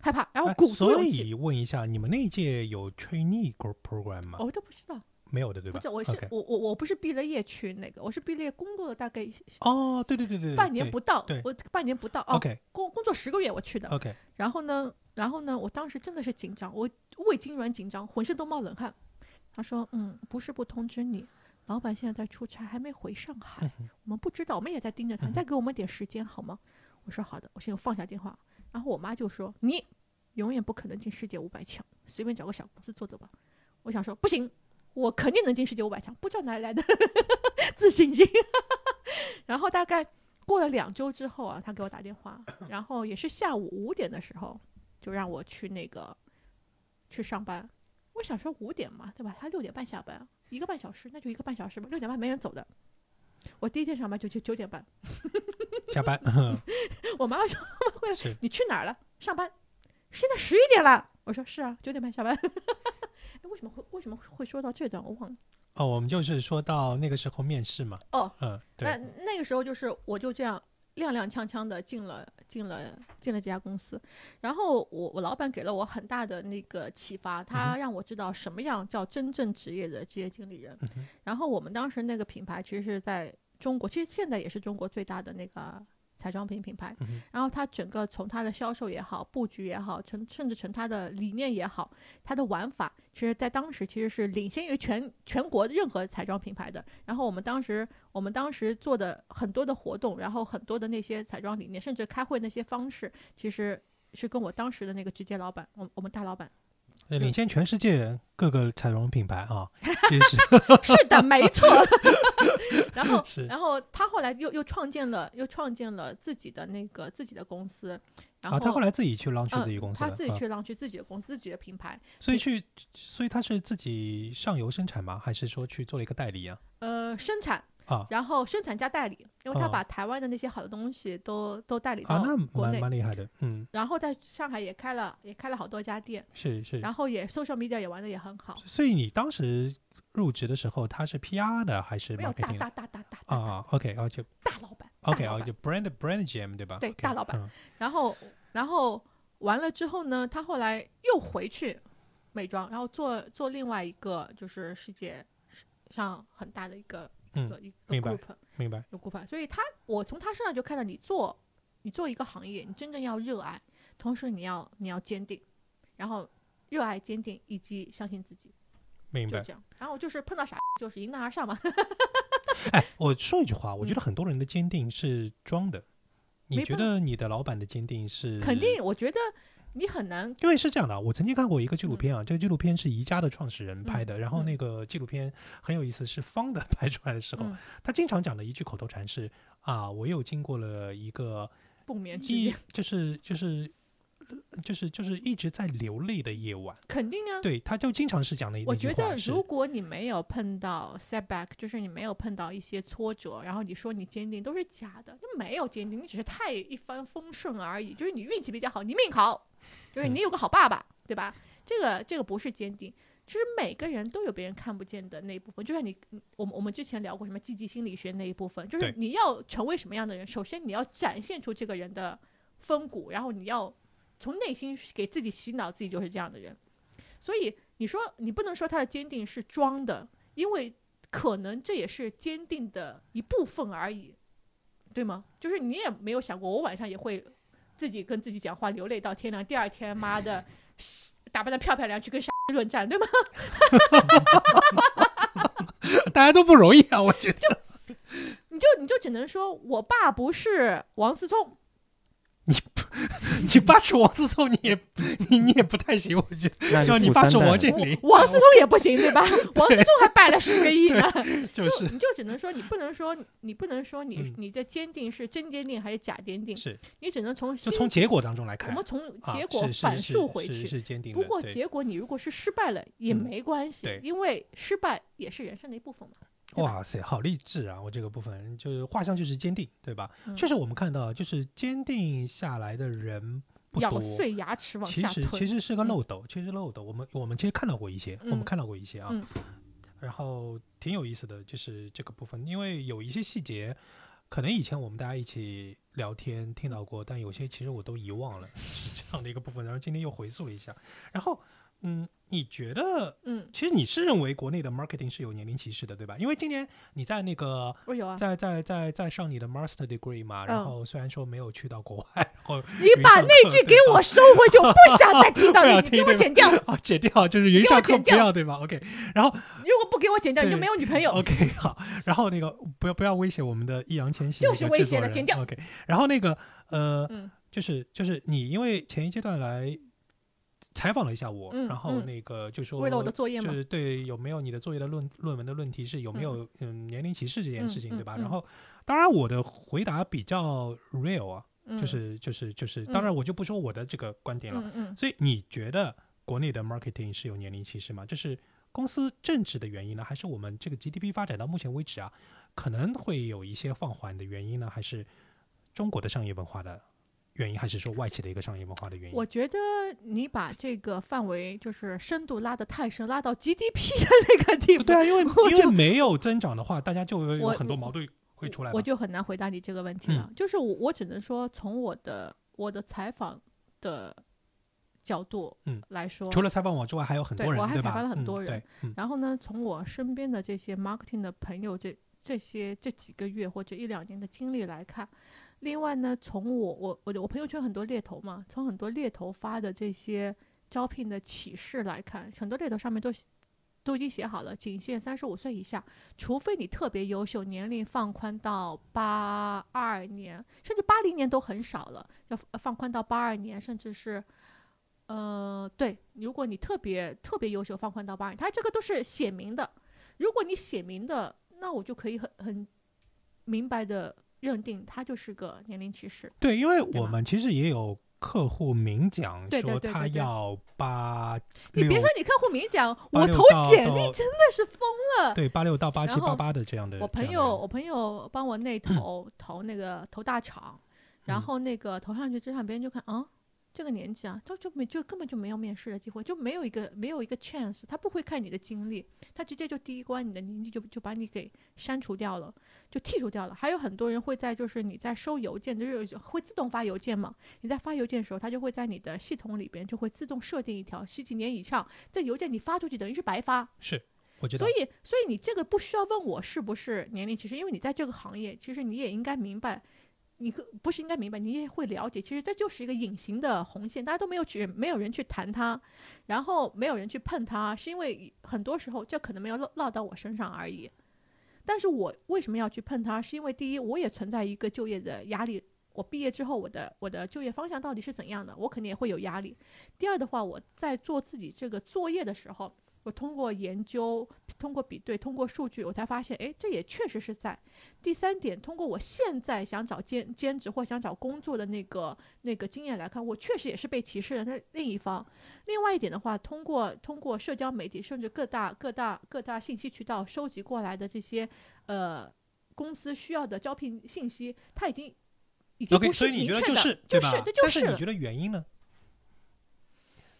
害怕，然后鼓足勇气。所以问一下，你们那一届有 trainee program 吗？我都不知道。没有的，对吧？不是，我是我我我不是毕了业去那个，我是毕了业工作了大概哦，对对对对，半年不到，对，我半年不到，OK，工工作十个月我去的，OK，然后呢，然后呢，我当时真的是紧张，我胃痉挛紧张，浑身都冒冷汗。他说，嗯，不是不通知你，老板现在在出差，还没回上海，我们不知道，我们也在盯着他，再给我们点时间好吗？我说好的，我现在放下电话。然后我妈就说，你永远不可能进世界五百强，随便找个小公司做做吧。我想说，不行。我肯定能进世界五百强，不知道哪里来的 [LAUGHS] 自信心。[LAUGHS] 然后大概过了两周之后啊，他给我打电话，然后也是下午五点的时候，就让我去那个去上班。我想说五点嘛，对吧？他六点半下班，一个半小时，那就一个半小时吧。六点半没人走的，我第一天上班就就九点半 [LAUGHS] 下班。[LAUGHS] 我妈妈说：[LAUGHS] “你去哪儿了？上班？现在十一点了。”我说：“是啊，九点半下班。”为什么会为什么会说到这段？我忘了。哦，我们就是说到那个时候面试嘛。哦，嗯，对。那那个时候就是我就这样踉踉跄跄的进了进了进了这家公司，然后我我老板给了我很大的那个启发，他让我知道什么样叫真正职业的职业经理人。然后我们当时那个品牌其实是在中国，其实现在也是中国最大的那个。彩妆品品牌，然后它整个从它的销售也好，布局也好，成甚至成它的理念也好，它的玩法，其实在当时其实是领先于全全国任何彩妆品牌的。然后我们当时我们当时做的很多的活动，然后很多的那些彩妆理念，甚至开会那些方式，其实是跟我当时的那个直接老板，我我们大老板。领先全世界各个彩妆品牌啊，其实是 [LAUGHS] 的，没错。[LAUGHS] 然后，然后他后来又又创建了，又创建了自己的那个自己的公司。然后他后来自己去 launch 自己公司，他自己去 launch 自己的公司，自己的品牌。所以去，所以他是自己上游生产吗？还是说去做了一个代理啊？呃，生产。啊，然后生产加代理，因为他把台湾的那些好的东西都都代理到国内，蛮厉害的，嗯。然后在上海也开了，也开了好多家店，是是。然后也 social media 也玩的也很好。所以你当时入职的时候，他是 PR 的还是？没有大大大大大啊，OK，啊就大老板，OK，啊就 brand brand GM 对吧？对，大老板。然后然后完了之后呢，他后来又回去美妆，然后做做另外一个就是世界上很大的一个。的一个 group，明白，有 group，所以他，我从他身上就看到你做，你做一个行业，你真正要热爱，同时你要你要坚定，然后热爱、坚定以及相信自己，明白。这样，然后就是碰到啥就是迎难而上嘛。[LAUGHS] 哎，我说一句话，我觉得很多人的坚定是装的，你觉得你的老板的坚定是？肯定，我觉得。你很难，因为是这样的，我曾经看过一个纪录片啊，这个纪录片是宜家的创始人拍的，然后那个纪录片很有意思，是方的 [LAUGHS] 拍出来的时候，他经常讲的一句口头禅是啊，我又经过了一个不眠之夜，就是就是。就是就是一直在流泪的夜晚，肯定啊。对，他就经常是讲的一我觉得如果你没有碰到 setback，就是你没有碰到一些挫折，然后你说你坚定都是假的，就没有坚定，你只是太一帆风顺而已。就是你运气比较好，你命好，就是你有个好爸爸，对吧？这个这个不是坚定。其实每个人都有别人看不见的那一部分，就像你，我们我们之前聊过什么积极心理学那一部分，就是你要成为什么样的人，首先你要展现出这个人的风骨，然后你要。从内心给自己洗脑，自己就是这样的人，所以你说你不能说他的坚定是装的，因为可能这也是坚定的一部分而已，对吗？就是你也没有想过，我晚上也会自己跟自己讲话，流泪到天亮，第二天妈的 [LAUGHS] 打扮的漂漂亮去跟傻论战，对吗？[LAUGHS] 大家都不容易啊，我觉得。你就你就只能说我爸不是王思聪。[LAUGHS] 你不，你爸是王思聪，你也你 [LAUGHS] 你也不太行，我觉得。要你爸是王健林，[LAUGHS] 王思聪也不行，对吧？王思聪还败了十个亿呢。就是，你就只能说，你不能说，你不能说，你你的坚定是真坚定还是假坚定？是，你只能从就从结果当中来看。我们从结果反述回去。是坚定。不过结果你如果是失败了也没关系，因为失败也是人生的一部分嘛。哇塞，好励志啊！我这个部分就是画像就是坚定，对吧？确实，我们看到就是坚定下来的人不多，咬碎牙齿往下其实其实是个漏斗，其实漏斗。我们我们其实看到过一些，我们看到过一些啊。然后挺有意思的就是这个部分，因为有一些细节，可能以前我们大家一起聊天听到过，但有些其实我都遗忘了 [LAUGHS] 是这样的一个部分。然后今天又回溯了一下，然后嗯。你觉得，嗯，其实你是认为国内的 marketing 是有年龄歧视的，对吧？因为今年你在那个，我有啊，在在在在上你的 master degree 嘛，然后虽然说没有去到国外，[LAUGHS] 然后你把那句给我收回去，我不想再听到那句，[LAUGHS] 给我剪掉啊，[LAUGHS] 剪掉，就是云上课不要，对吧？OK，然后如果不给我剪掉，你就没有女朋友。OK，好，然后那个不要不要威胁我们的易烊千玺，就是威胁了，剪掉。OK，然后那个呃，就是就是你因为前一阶段来。采访了一下我，然后那个就说，为了我的作业就是对有没有你的作业的论论文的论题是有没有嗯年龄歧视这件事情，对吧？然后当然我的回答比较 real 啊，就是就是就是，当然我就不说我的这个观点了。所以你觉得国内的 marketing 是有年龄歧视吗？就是公司政治的原因呢，还是我们这个 GDP 发展到目前为止啊，可能会有一些放缓的原因呢？还是中国的商业文化的？原因还是说外企的一个商业文化的原因。我觉得你把这个范围就是深度拉得太深，拉到 GDP 的那个地步。对啊，因为 [LAUGHS] 因为没有增长的话，大家就有很多矛盾会出来。我就很难回答你这个问题了。就是我我只能说从我的我的采访的角度嗯来说，除了采访我之外，还有很多人，我还采访了很多人。对。然后呢，从我身边的这些 marketing 的朋友，这这些这几个月或者一两年的经历来看。另外呢，从我我我我朋友圈很多猎头嘛，从很多猎头发的这些招聘的启示来看，很多猎头上面都都已经写好了，仅限三十五岁以下，除非你特别优秀，年龄放宽到八二年，甚至八零年都很少了，要放宽到八二年，甚至是，呃，对，如果你特别特别优秀，放宽到八二，他这个都是写明的，如果你写明的，那我就可以很很明白的。认定他就是个年龄歧视。对，因为我们其实也有客户明讲说他要八，你别说你客户明讲，我投简历真的是疯了。对，八六到八七八八的这样的。我朋友，我朋友帮我内投投那个投大厂，然后那个投上去之后，别人就看啊。这个年纪啊，他就没就根本就没有面试的机会，就没有一个没有一个 chance，他不会看你的经历，他直接就第一关你的年纪就就把你给删除掉了，就剔除掉了。还有很多人会在就是你在收邮件，就是会自动发邮件嘛，你在发邮件的时候，他就会在你的系统里边就会自动设定一条十几年以上，这邮件你发出去等于是白发。是。所以所以你这个不需要问我是不是年龄歧视，因为你在这个行业，其实你也应该明白。你不是应该明白，你也会了解，其实这就是一个隐形的红线，大家都没有去，没有人去谈它，然后没有人去碰它，是因为很多时候这可能没有落落到我身上而已。但是我为什么要去碰它？是因为第一，我也存在一个就业的压力，我毕业之后，我的我的就业方向到底是怎样的，我肯定也会有压力。第二的话，我在做自己这个作业的时候。我通过研究，通过比对，通过数据，我才发现，哎，这也确实是在。第三点，通过我现在想找兼兼职或想找工作的那个那个经验来看，我确实也是被歧视的。那另一方，另外一点的话，通过通过社交媒体，甚至各大各大各大信息渠道收集过来的这些呃公司需要的招聘信息，它已经已经不是明确的，就是对吧？但是你觉得原因呢？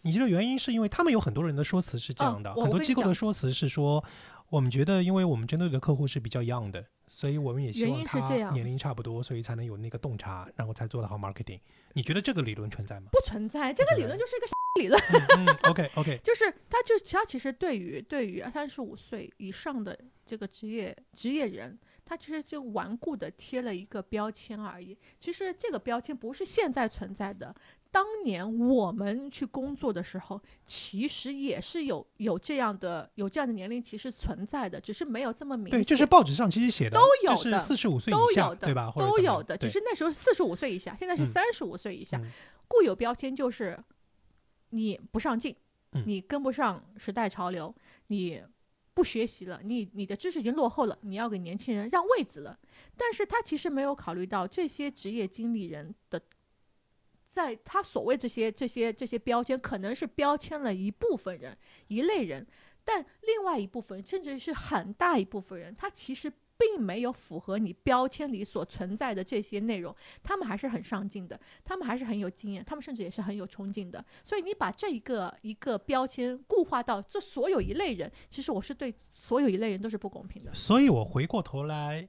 你觉得原因是因为他们有很多人的说辞是这样的，很多机构的说辞是说，我们觉得因为我们针对的客户是比较 young 的，所以我们也希望他年龄差不多，所以才能有那个洞察，然后才做得好 marketing。你觉得这个理论存在吗？不存在，这个理论就是一个 [LAUGHS] 理论。嗯 OK OK，[LAUGHS] 就是他就他其实对于对于三十五岁以上的这个职业职业人，他其实就顽固的贴了一个标签而已。其实这个标签不是现在存在的。当年我们去工作的时候，其实也是有有这样的有这样的年龄歧视存在的，只是没有这么明显。对，就是报纸上其实写的都有的，四十五岁以下，对吧？都有的，只是那时候四十五岁以下，现在是三十五岁以下，固有标签就是你不上进，你跟不上时代潮流，你不学习了，你你的知识已经落后了，你要给年轻人让位子了。但是他其实没有考虑到这些职业经理人的。在他所谓这些这些这些标签，可能是标签了一部分人一类人，但另外一部分甚至是很大一部分人，他其实并没有符合你标签里所存在的这些内容，他们还是很上进的，他们还是很有经验，他们甚至也是很有冲劲的。所以你把这一个一个标签固化到这所有一类人，其实我是对所有一类人都是不公平的。所以我回过头来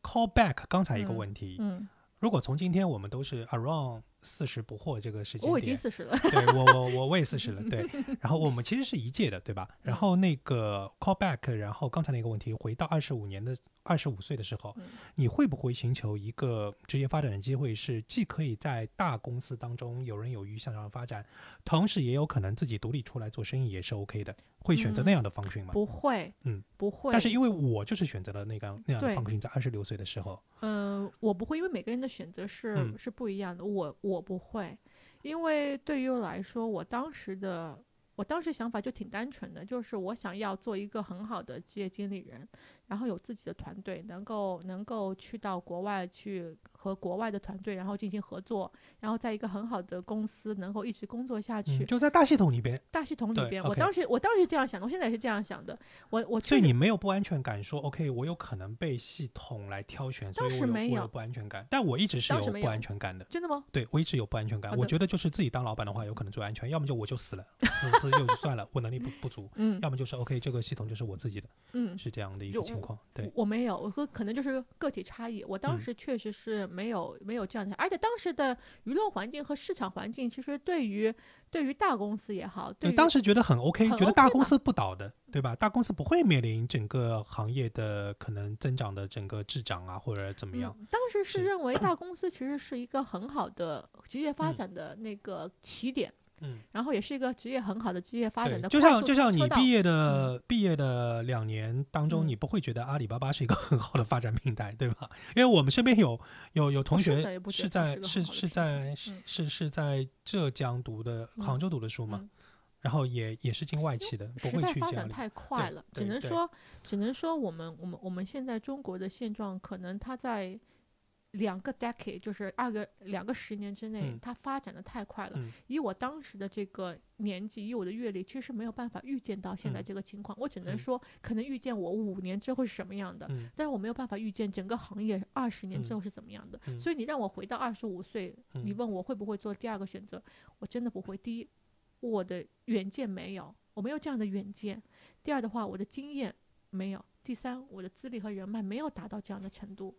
call back 刚才一个问题，嗯，如果从今天我们都是 around 四十不惑这个时间点，我已经四十了，[LAUGHS] 对我我我我也四十了，对，然后我们其实是一届的，对吧？然后那个 call back，然后刚才那个问题回到二十五年的。二十五岁的时候，你会不会寻求一个职业发展的机会，是既可以在大公司当中游刃有余向上发展，同时也有可能自己独立出来做生意也是 OK 的？会选择那样的方式吗？不会，嗯，不会。但是因为我就是选择了那个那样的方式，在二十六岁的时候，嗯，我不会，因为每个人的选择是是不一样的。我我我不会，因为对于我来说，我当时的。我当时想法就挺单纯的，就是我想要做一个很好的职业经理人，然后有自己的团队，能够能够去到国外去。和国外的团队，然后进行合作，然后在一个很好的公司能够一直工作下去，就在大系统里边。大系统里边，我当时我当时这样想的，我现在也是这样想的。我我所以你没有不安全感，说 OK，我有可能被系统来挑选，当时没有不安全感。但我一直是有不安全感的。真的吗？对我一直有不安全感。我觉得就是自己当老板的话，有可能最安全，要么就我就死了，死死就算了，我能力不不足。嗯。要么就是 OK，这个系统就是我自己的。嗯。是这样的一个情况。对。我没有，我说可能就是个体差异。我当时确实是没有没有。这样的，而且当时的舆论环境和市场环境，其实对于对于大公司也好，对当时觉得很 OK，觉得大公司不倒的，对吧？大公司不会面临整个行业的可能增长的整个滞涨啊，或者怎么样。当时是认为大公司其实是一个很好的职业发展的那个起点。嗯，然后也是一个职业很好的职业发展的，就像就像你毕业的毕业的两年当中，你不会觉得阿里巴巴是一个很好的发展平台，对吧？因为我们身边有有有同学是在是是在是是在浙江读的，杭州读的书嘛，然后也也是进外企的，不会去发展太快了，只能说只能说我们我们我们现在中国的现状，可能它在。两个 decade 就是二个两个十年之内，它发展的太快了。以我当时的这个年纪，以我的阅历，其实没有办法预见到现在这个情况。我只能说，可能预见我五年之后是什么样的，但是我没有办法预见整个行业二十年之后是怎么样的。所以你让我回到二十五岁，你问我会不会做第二个选择，我真的不会。第一，我的远见没有，我没有这样的远见；第二的话，我的经验没有；第三，我的资历和人脉没有达到这样的程度。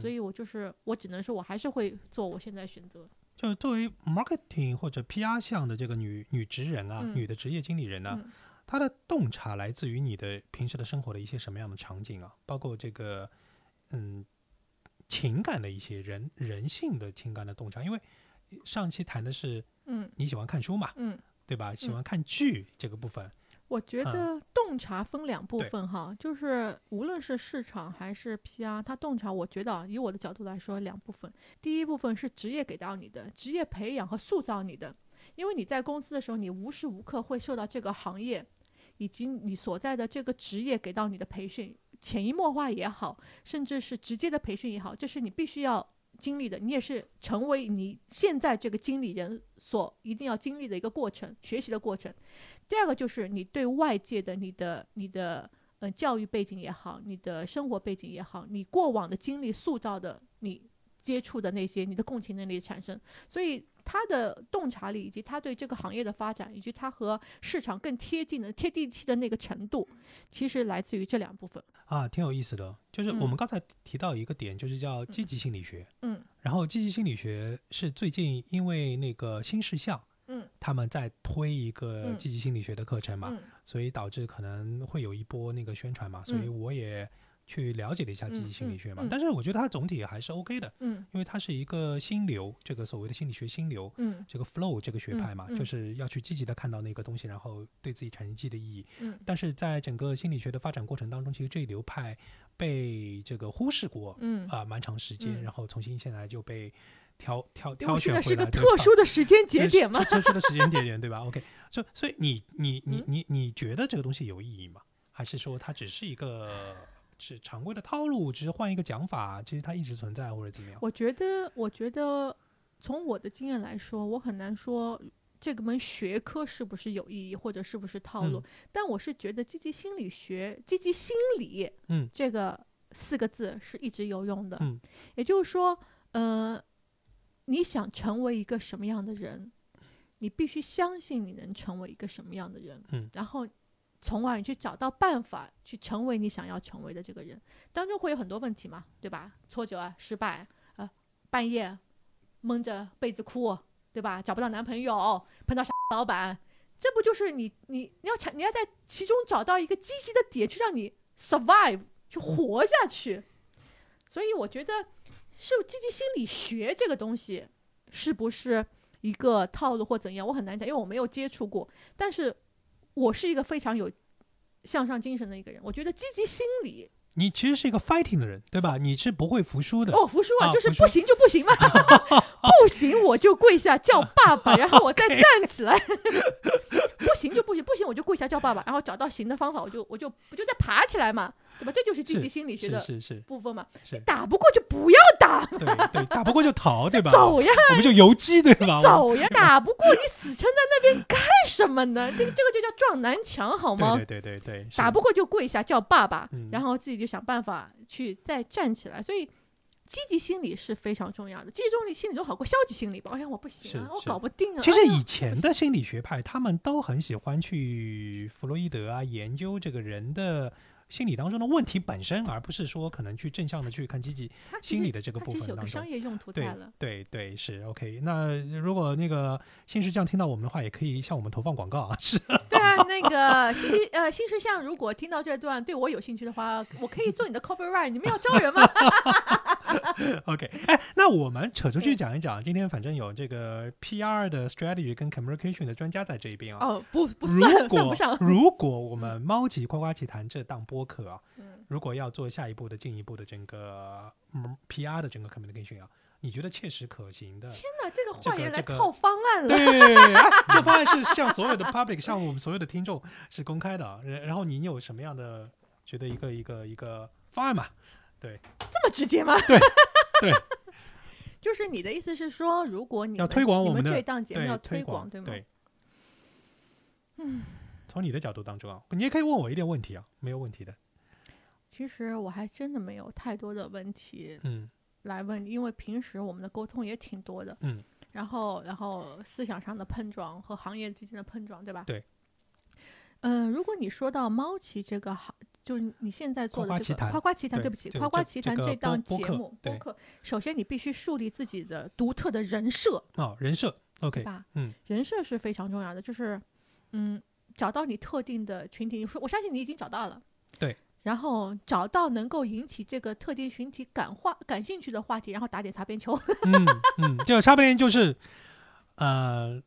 所以我就是，我只能说，我还是会做我现在选择。就作为 marketing 或者 PR 项的这个女女职人啊，女的职业经理人呢，她的洞察来自于你的平时的生活的一些什么样的场景啊？包括这个，嗯，情感的一些人人性的情感的洞察。因为上期谈的是，嗯，你喜欢看书嘛，嗯，对吧？喜欢看剧这个部分。我觉得洞察分两部分哈，就是无论是市场还是 PR，它洞察，我觉得以我的角度来说，两部分。第一部分是职业给到你的，职业培养和塑造你的，因为你在公司的时候，你无时无刻会受到这个行业以及你所在的这个职业给到你的培训，潜移默化也好，甚至是直接的培训也好，这是你必须要。经历的，你也是成为你现在这个经理人所一定要经历的一个过程，学习的过程。第二个就是你对外界的你的你的呃教育背景也好，你的生活背景也好，你过往的经历塑造的你接触的那些你的共情能力产生，所以。他的洞察力，以及他对这个行业的发展，以及他和市场更贴近的、贴地气的那个程度，其实来自于这两部分啊，挺有意思的。就是我们刚才提到一个点，就是叫积极心理学。嗯，然后积极心理学是最近因为那个新事项，嗯，他们在推一个积极心理学的课程嘛，所以导致可能会有一波那个宣传嘛，所以我也。去了解了一下积极心理学嘛，但是我觉得它总体还是 OK 的，嗯，因为它是一个心流，这个所谓的心理学心流，嗯，这个 flow 这个学派嘛，就是要去积极的看到那个东西，然后对自己产生积极的意义，嗯，但是在整个心理学的发展过程当中，其实这一流派被这个忽视过，嗯。啊，蛮长时间，然后重新现在就被挑挑挑选回来，是个特殊的时间节点吗？特殊的时间节点对吧？OK，所以所以你你你你你觉得这个东西有意义吗？还是说它只是一个？是常规的套路，只是换一个讲法，其实它一直存在或者怎么样？我觉得，我觉得从我的经验来说，我很难说这个门学科是不是有意义，或者是不是套路。但我是觉得积极心理学、积极心理，嗯，这个四个字是一直有用的。嗯，也就是说，呃，你想成为一个什么样的人，你必须相信你能成为一个什么样的人。嗯，然后。从而你去找到办法去成为你想要成为的这个人。当中会有很多问题嘛，对吧？挫折啊，失败，呃，半夜蒙着被子哭，对吧？找不到男朋友，碰到傻老板，这不就是你你你要产你要在其中找到一个积极的点，去让你 survive 去活下去。所以我觉得是积极心理学这个东西是不是一个套路或怎样，我很难讲，因为我没有接触过。但是我是一个非常有向上精神的一个人，我觉得积极心理。你其实是一个 fighting 的人，对吧？你是不会服输的。哦，服输啊，就是不行就不行嘛，[LAUGHS] 不行我就跪下叫爸爸，然后我再 [LAUGHS] 站起来。[LAUGHS] 不行就不行，不行我就跪下叫爸爸，然后找到行的方法，我就我就不就再爬起来嘛。对吧？这就是积极心理学的部分嘛。打不过就不要打嘛。对对，打不过就逃，对吧？走呀！我们就游击，对吧？走呀！打不过你死撑在那边干什么呢？这个这个就叫撞南墙，好吗？对对对对。打不过就跪下叫爸爸，然后自己就想办法去再站起来。所以积极心理是非常重要的。积极心理总好过消极心理吧？哎呀，我不行啊，我搞不定啊。其实以前的心理学派他们都很喜欢去弗洛伊德啊研究这个人的。心理当中的问题本身，而不是说可能去正向的去看积极心理的这个部分当中。商业用途对对对，是 OK。那如果那个新石匠听到我们的话，也可以向我们投放广告啊。是。对啊，那个新呃新石匠如果听到这段对我有兴趣的话，我可以做你的 copyright。你们要招人吗 [LAUGHS] [LAUGHS] OK，哎，那我们扯出去讲一讲。今天反正有这个 PR 的 strategy 跟 communication 的专家在这一边啊。哦，不不算，算不上。如果我们猫级夸夸奇谈这档播客啊，如果要做下一步的进一步的整个 PR 的整个 communication 啊，你觉得切实可行的？天哪，这个话也来套方案了。[LAUGHS] 对，这方案是向所有的 public，[LAUGHS] 向我们所有的听众是公开的。然后你有什么样的觉得一个一个一个方案嘛？对，这么直接吗？对，对，[LAUGHS] 就是你的意思是说，如果你要推广我们这档节目要推广，对吗？对。嗯，从你的角度当中啊，你也可以问我一点问题啊，没有问题的。其实我还真的没有太多的问题，嗯，来问，因为平时我们的沟通也挺多的，嗯，然后，然后思想上的碰撞和行业之间的碰撞，对吧？对。嗯，如果你说到猫奇这个行。就是你现在做的这个《夸夸奇谈》，对不起，《夸夸奇谈》这档节目播客，首先你必须树立自己的独特的人设哦，人设，OK 吧？嗯，人设是非常重要的，就是嗯，找到你特定的群体，说我相信你已经找到了，对，然后找到能够引起这个特定群体感化感兴趣的话题，然后打点擦边球，嗯嗯，这个擦边就是呃。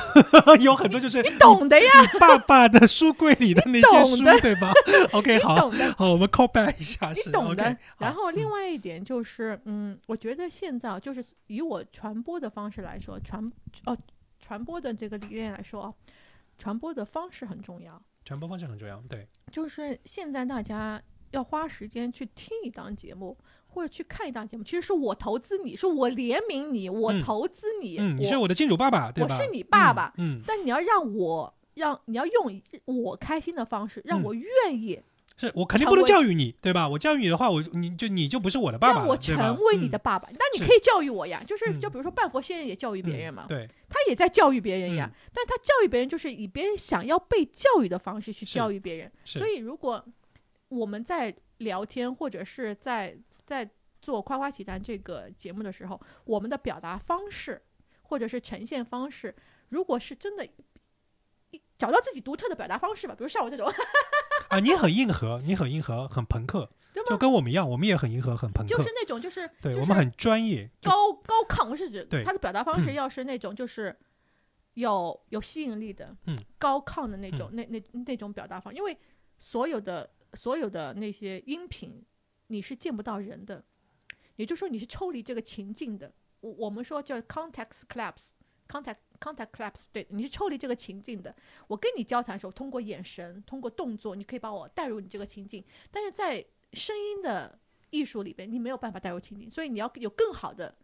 [LAUGHS] 有很多就是你 [LAUGHS] 懂的呀，爸爸的书柜里的那些书，对吧？OK，[LAUGHS] 好，好，我们 call back 一下，你懂的。然后另外一点就是，嗯，我觉得现在就是以我传播的方式来说，传哦传播的这个理念来说，传播的方式很重要，传播方式很重要，对，就是现在大家要花时间去听一档节目。或者去看一档节目，其实是我投资你，是我怜悯你，我投资你，你是我的金主爸爸，对吧？我是你爸爸，嗯，但你要让我让你要用我开心的方式，让我愿意，是我肯定不能教育你，对吧？我教育你的话，我你就你就不是我的爸爸，让我成为你的爸爸，但你可以教育我呀，就是就比如说半佛仙人也教育别人嘛，对，他也在教育别人呀，但他教育别人就是以别人想要被教育的方式去教育别人，所以如果我们在聊天或者是在在做《夸夸其谈》这个节目的时候，我们的表达方式或者是呈现方式，如果是真的，找到自己独特的表达方式吧，比如像我这种，[LAUGHS] 啊，你很硬核，你很硬核，很朋克，就跟我们一样，我们也很硬核，很朋克，就是那种，就是对我们很专业，高高亢我是指他的表达方式要是那种，就是有有吸引力的，嗯，高亢的那种，那那那种表达方，因为所有的所有的那些音频，你是见不到人的。也就是说，你是抽离这个情境的。我我们说叫 context collapse，context context collapse，对，你是抽离这个情境的。我跟你交谈的时候，通过眼神，通过动作，你可以把我带入你这个情境。但是在声音的艺术里边，你没有办法带入情境，所以你要有更好的、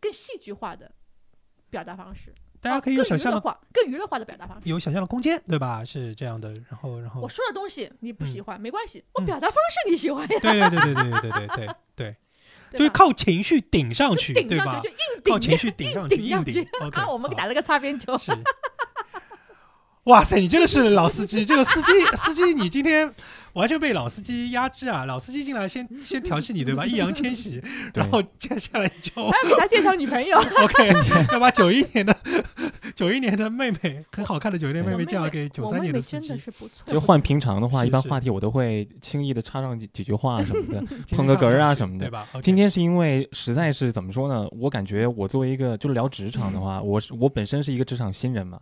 更戏剧化的表达方式。大家可以有想象的话，更娱乐化的表达方式，有想象的空间，对吧？是这样的。然后，然后我说的东西你不喜欢没关系，我表达方式你喜欢呀。对对对对对对对对对。[LAUGHS] 就是靠情绪顶上去，对吧？就硬顶，靠情绪顶上去，硬顶。啊，我们打了个擦边球。是。哇塞，你真的是老司机！这个司机，[LAUGHS] 司机，你今天完全被老司机压制啊！老司机进来先 [LAUGHS] 先调戏你，对吧？易烊千玺，然后接下来就还要给他介绍女朋友。[LAUGHS] OK，要把九一年的九一年的妹妹，很好看的九一年妹妹介绍给九三年的司机。就换平常的话，一般话题我都会轻易的插上几几句话什么的，碰个哏啊什么的，对吧？今天是因为实在是怎么说呢？我感觉我作为一个就是聊职场的话，我是我本身是一个职场新人嘛。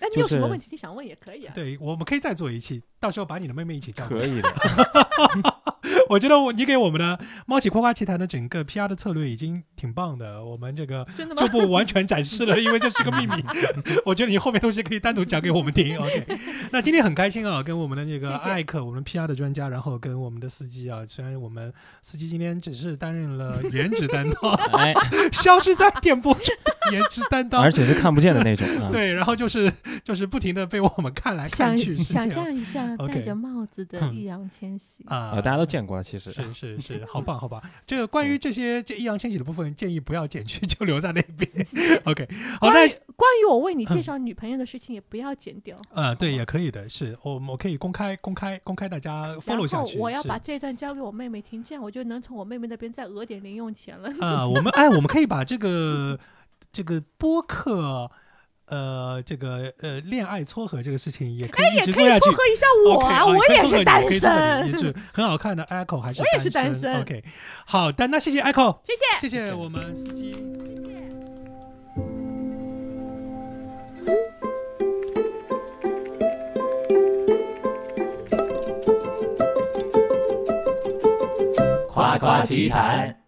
那你有什么问题你想问也可以啊。对，我们可以再做一期，到时候把你的妹妹一起叫。可以的。[LAUGHS] 我觉得我你给我们的猫起夸夸奇谈的整个 PR 的策略已经挺棒的，我们这个就不完全展示了，因为这是个秘密。[LAUGHS] 我觉得你后面东西可以单独讲给我们听。[LAUGHS] OK，那今天很开心啊，跟我们的那个艾克，我们 PR 的专家，然后跟我们的司机啊，虽然我们司机今天只是担任了颜值担当，哎，消失在电波中，颜值担当，而且是看不见的那种。对，然后就是就是不停的被我们看来看去。想象一下戴着帽子的易烊千玺啊，大家都见过了。其实是是是，好棒 [LAUGHS] 好棒！这个关于这些这易烊千玺的部分，建议不要剪去，就留在那边。[LAUGHS] OK，好，那关于我为你介绍女朋友的事情，也不要剪掉。嗯，对，也可以的，是我我可以公开公开公开大家 follow 下去。我要把这段交给我妹妹听，这样我就能从我妹妹那边再讹点零用钱了。啊，[LAUGHS] 我们哎，我们可以把这个这个播客。呃，这个呃，恋爱撮合这个事情也可以一直做下去。撮合一下我啊，我也是单身，也是很好看的。Echo [LAUGHS] 还是我也是单身。OK，好的，那谢谢 Echo，谢谢谢谢我们司机，谢谢。夸夸其谈。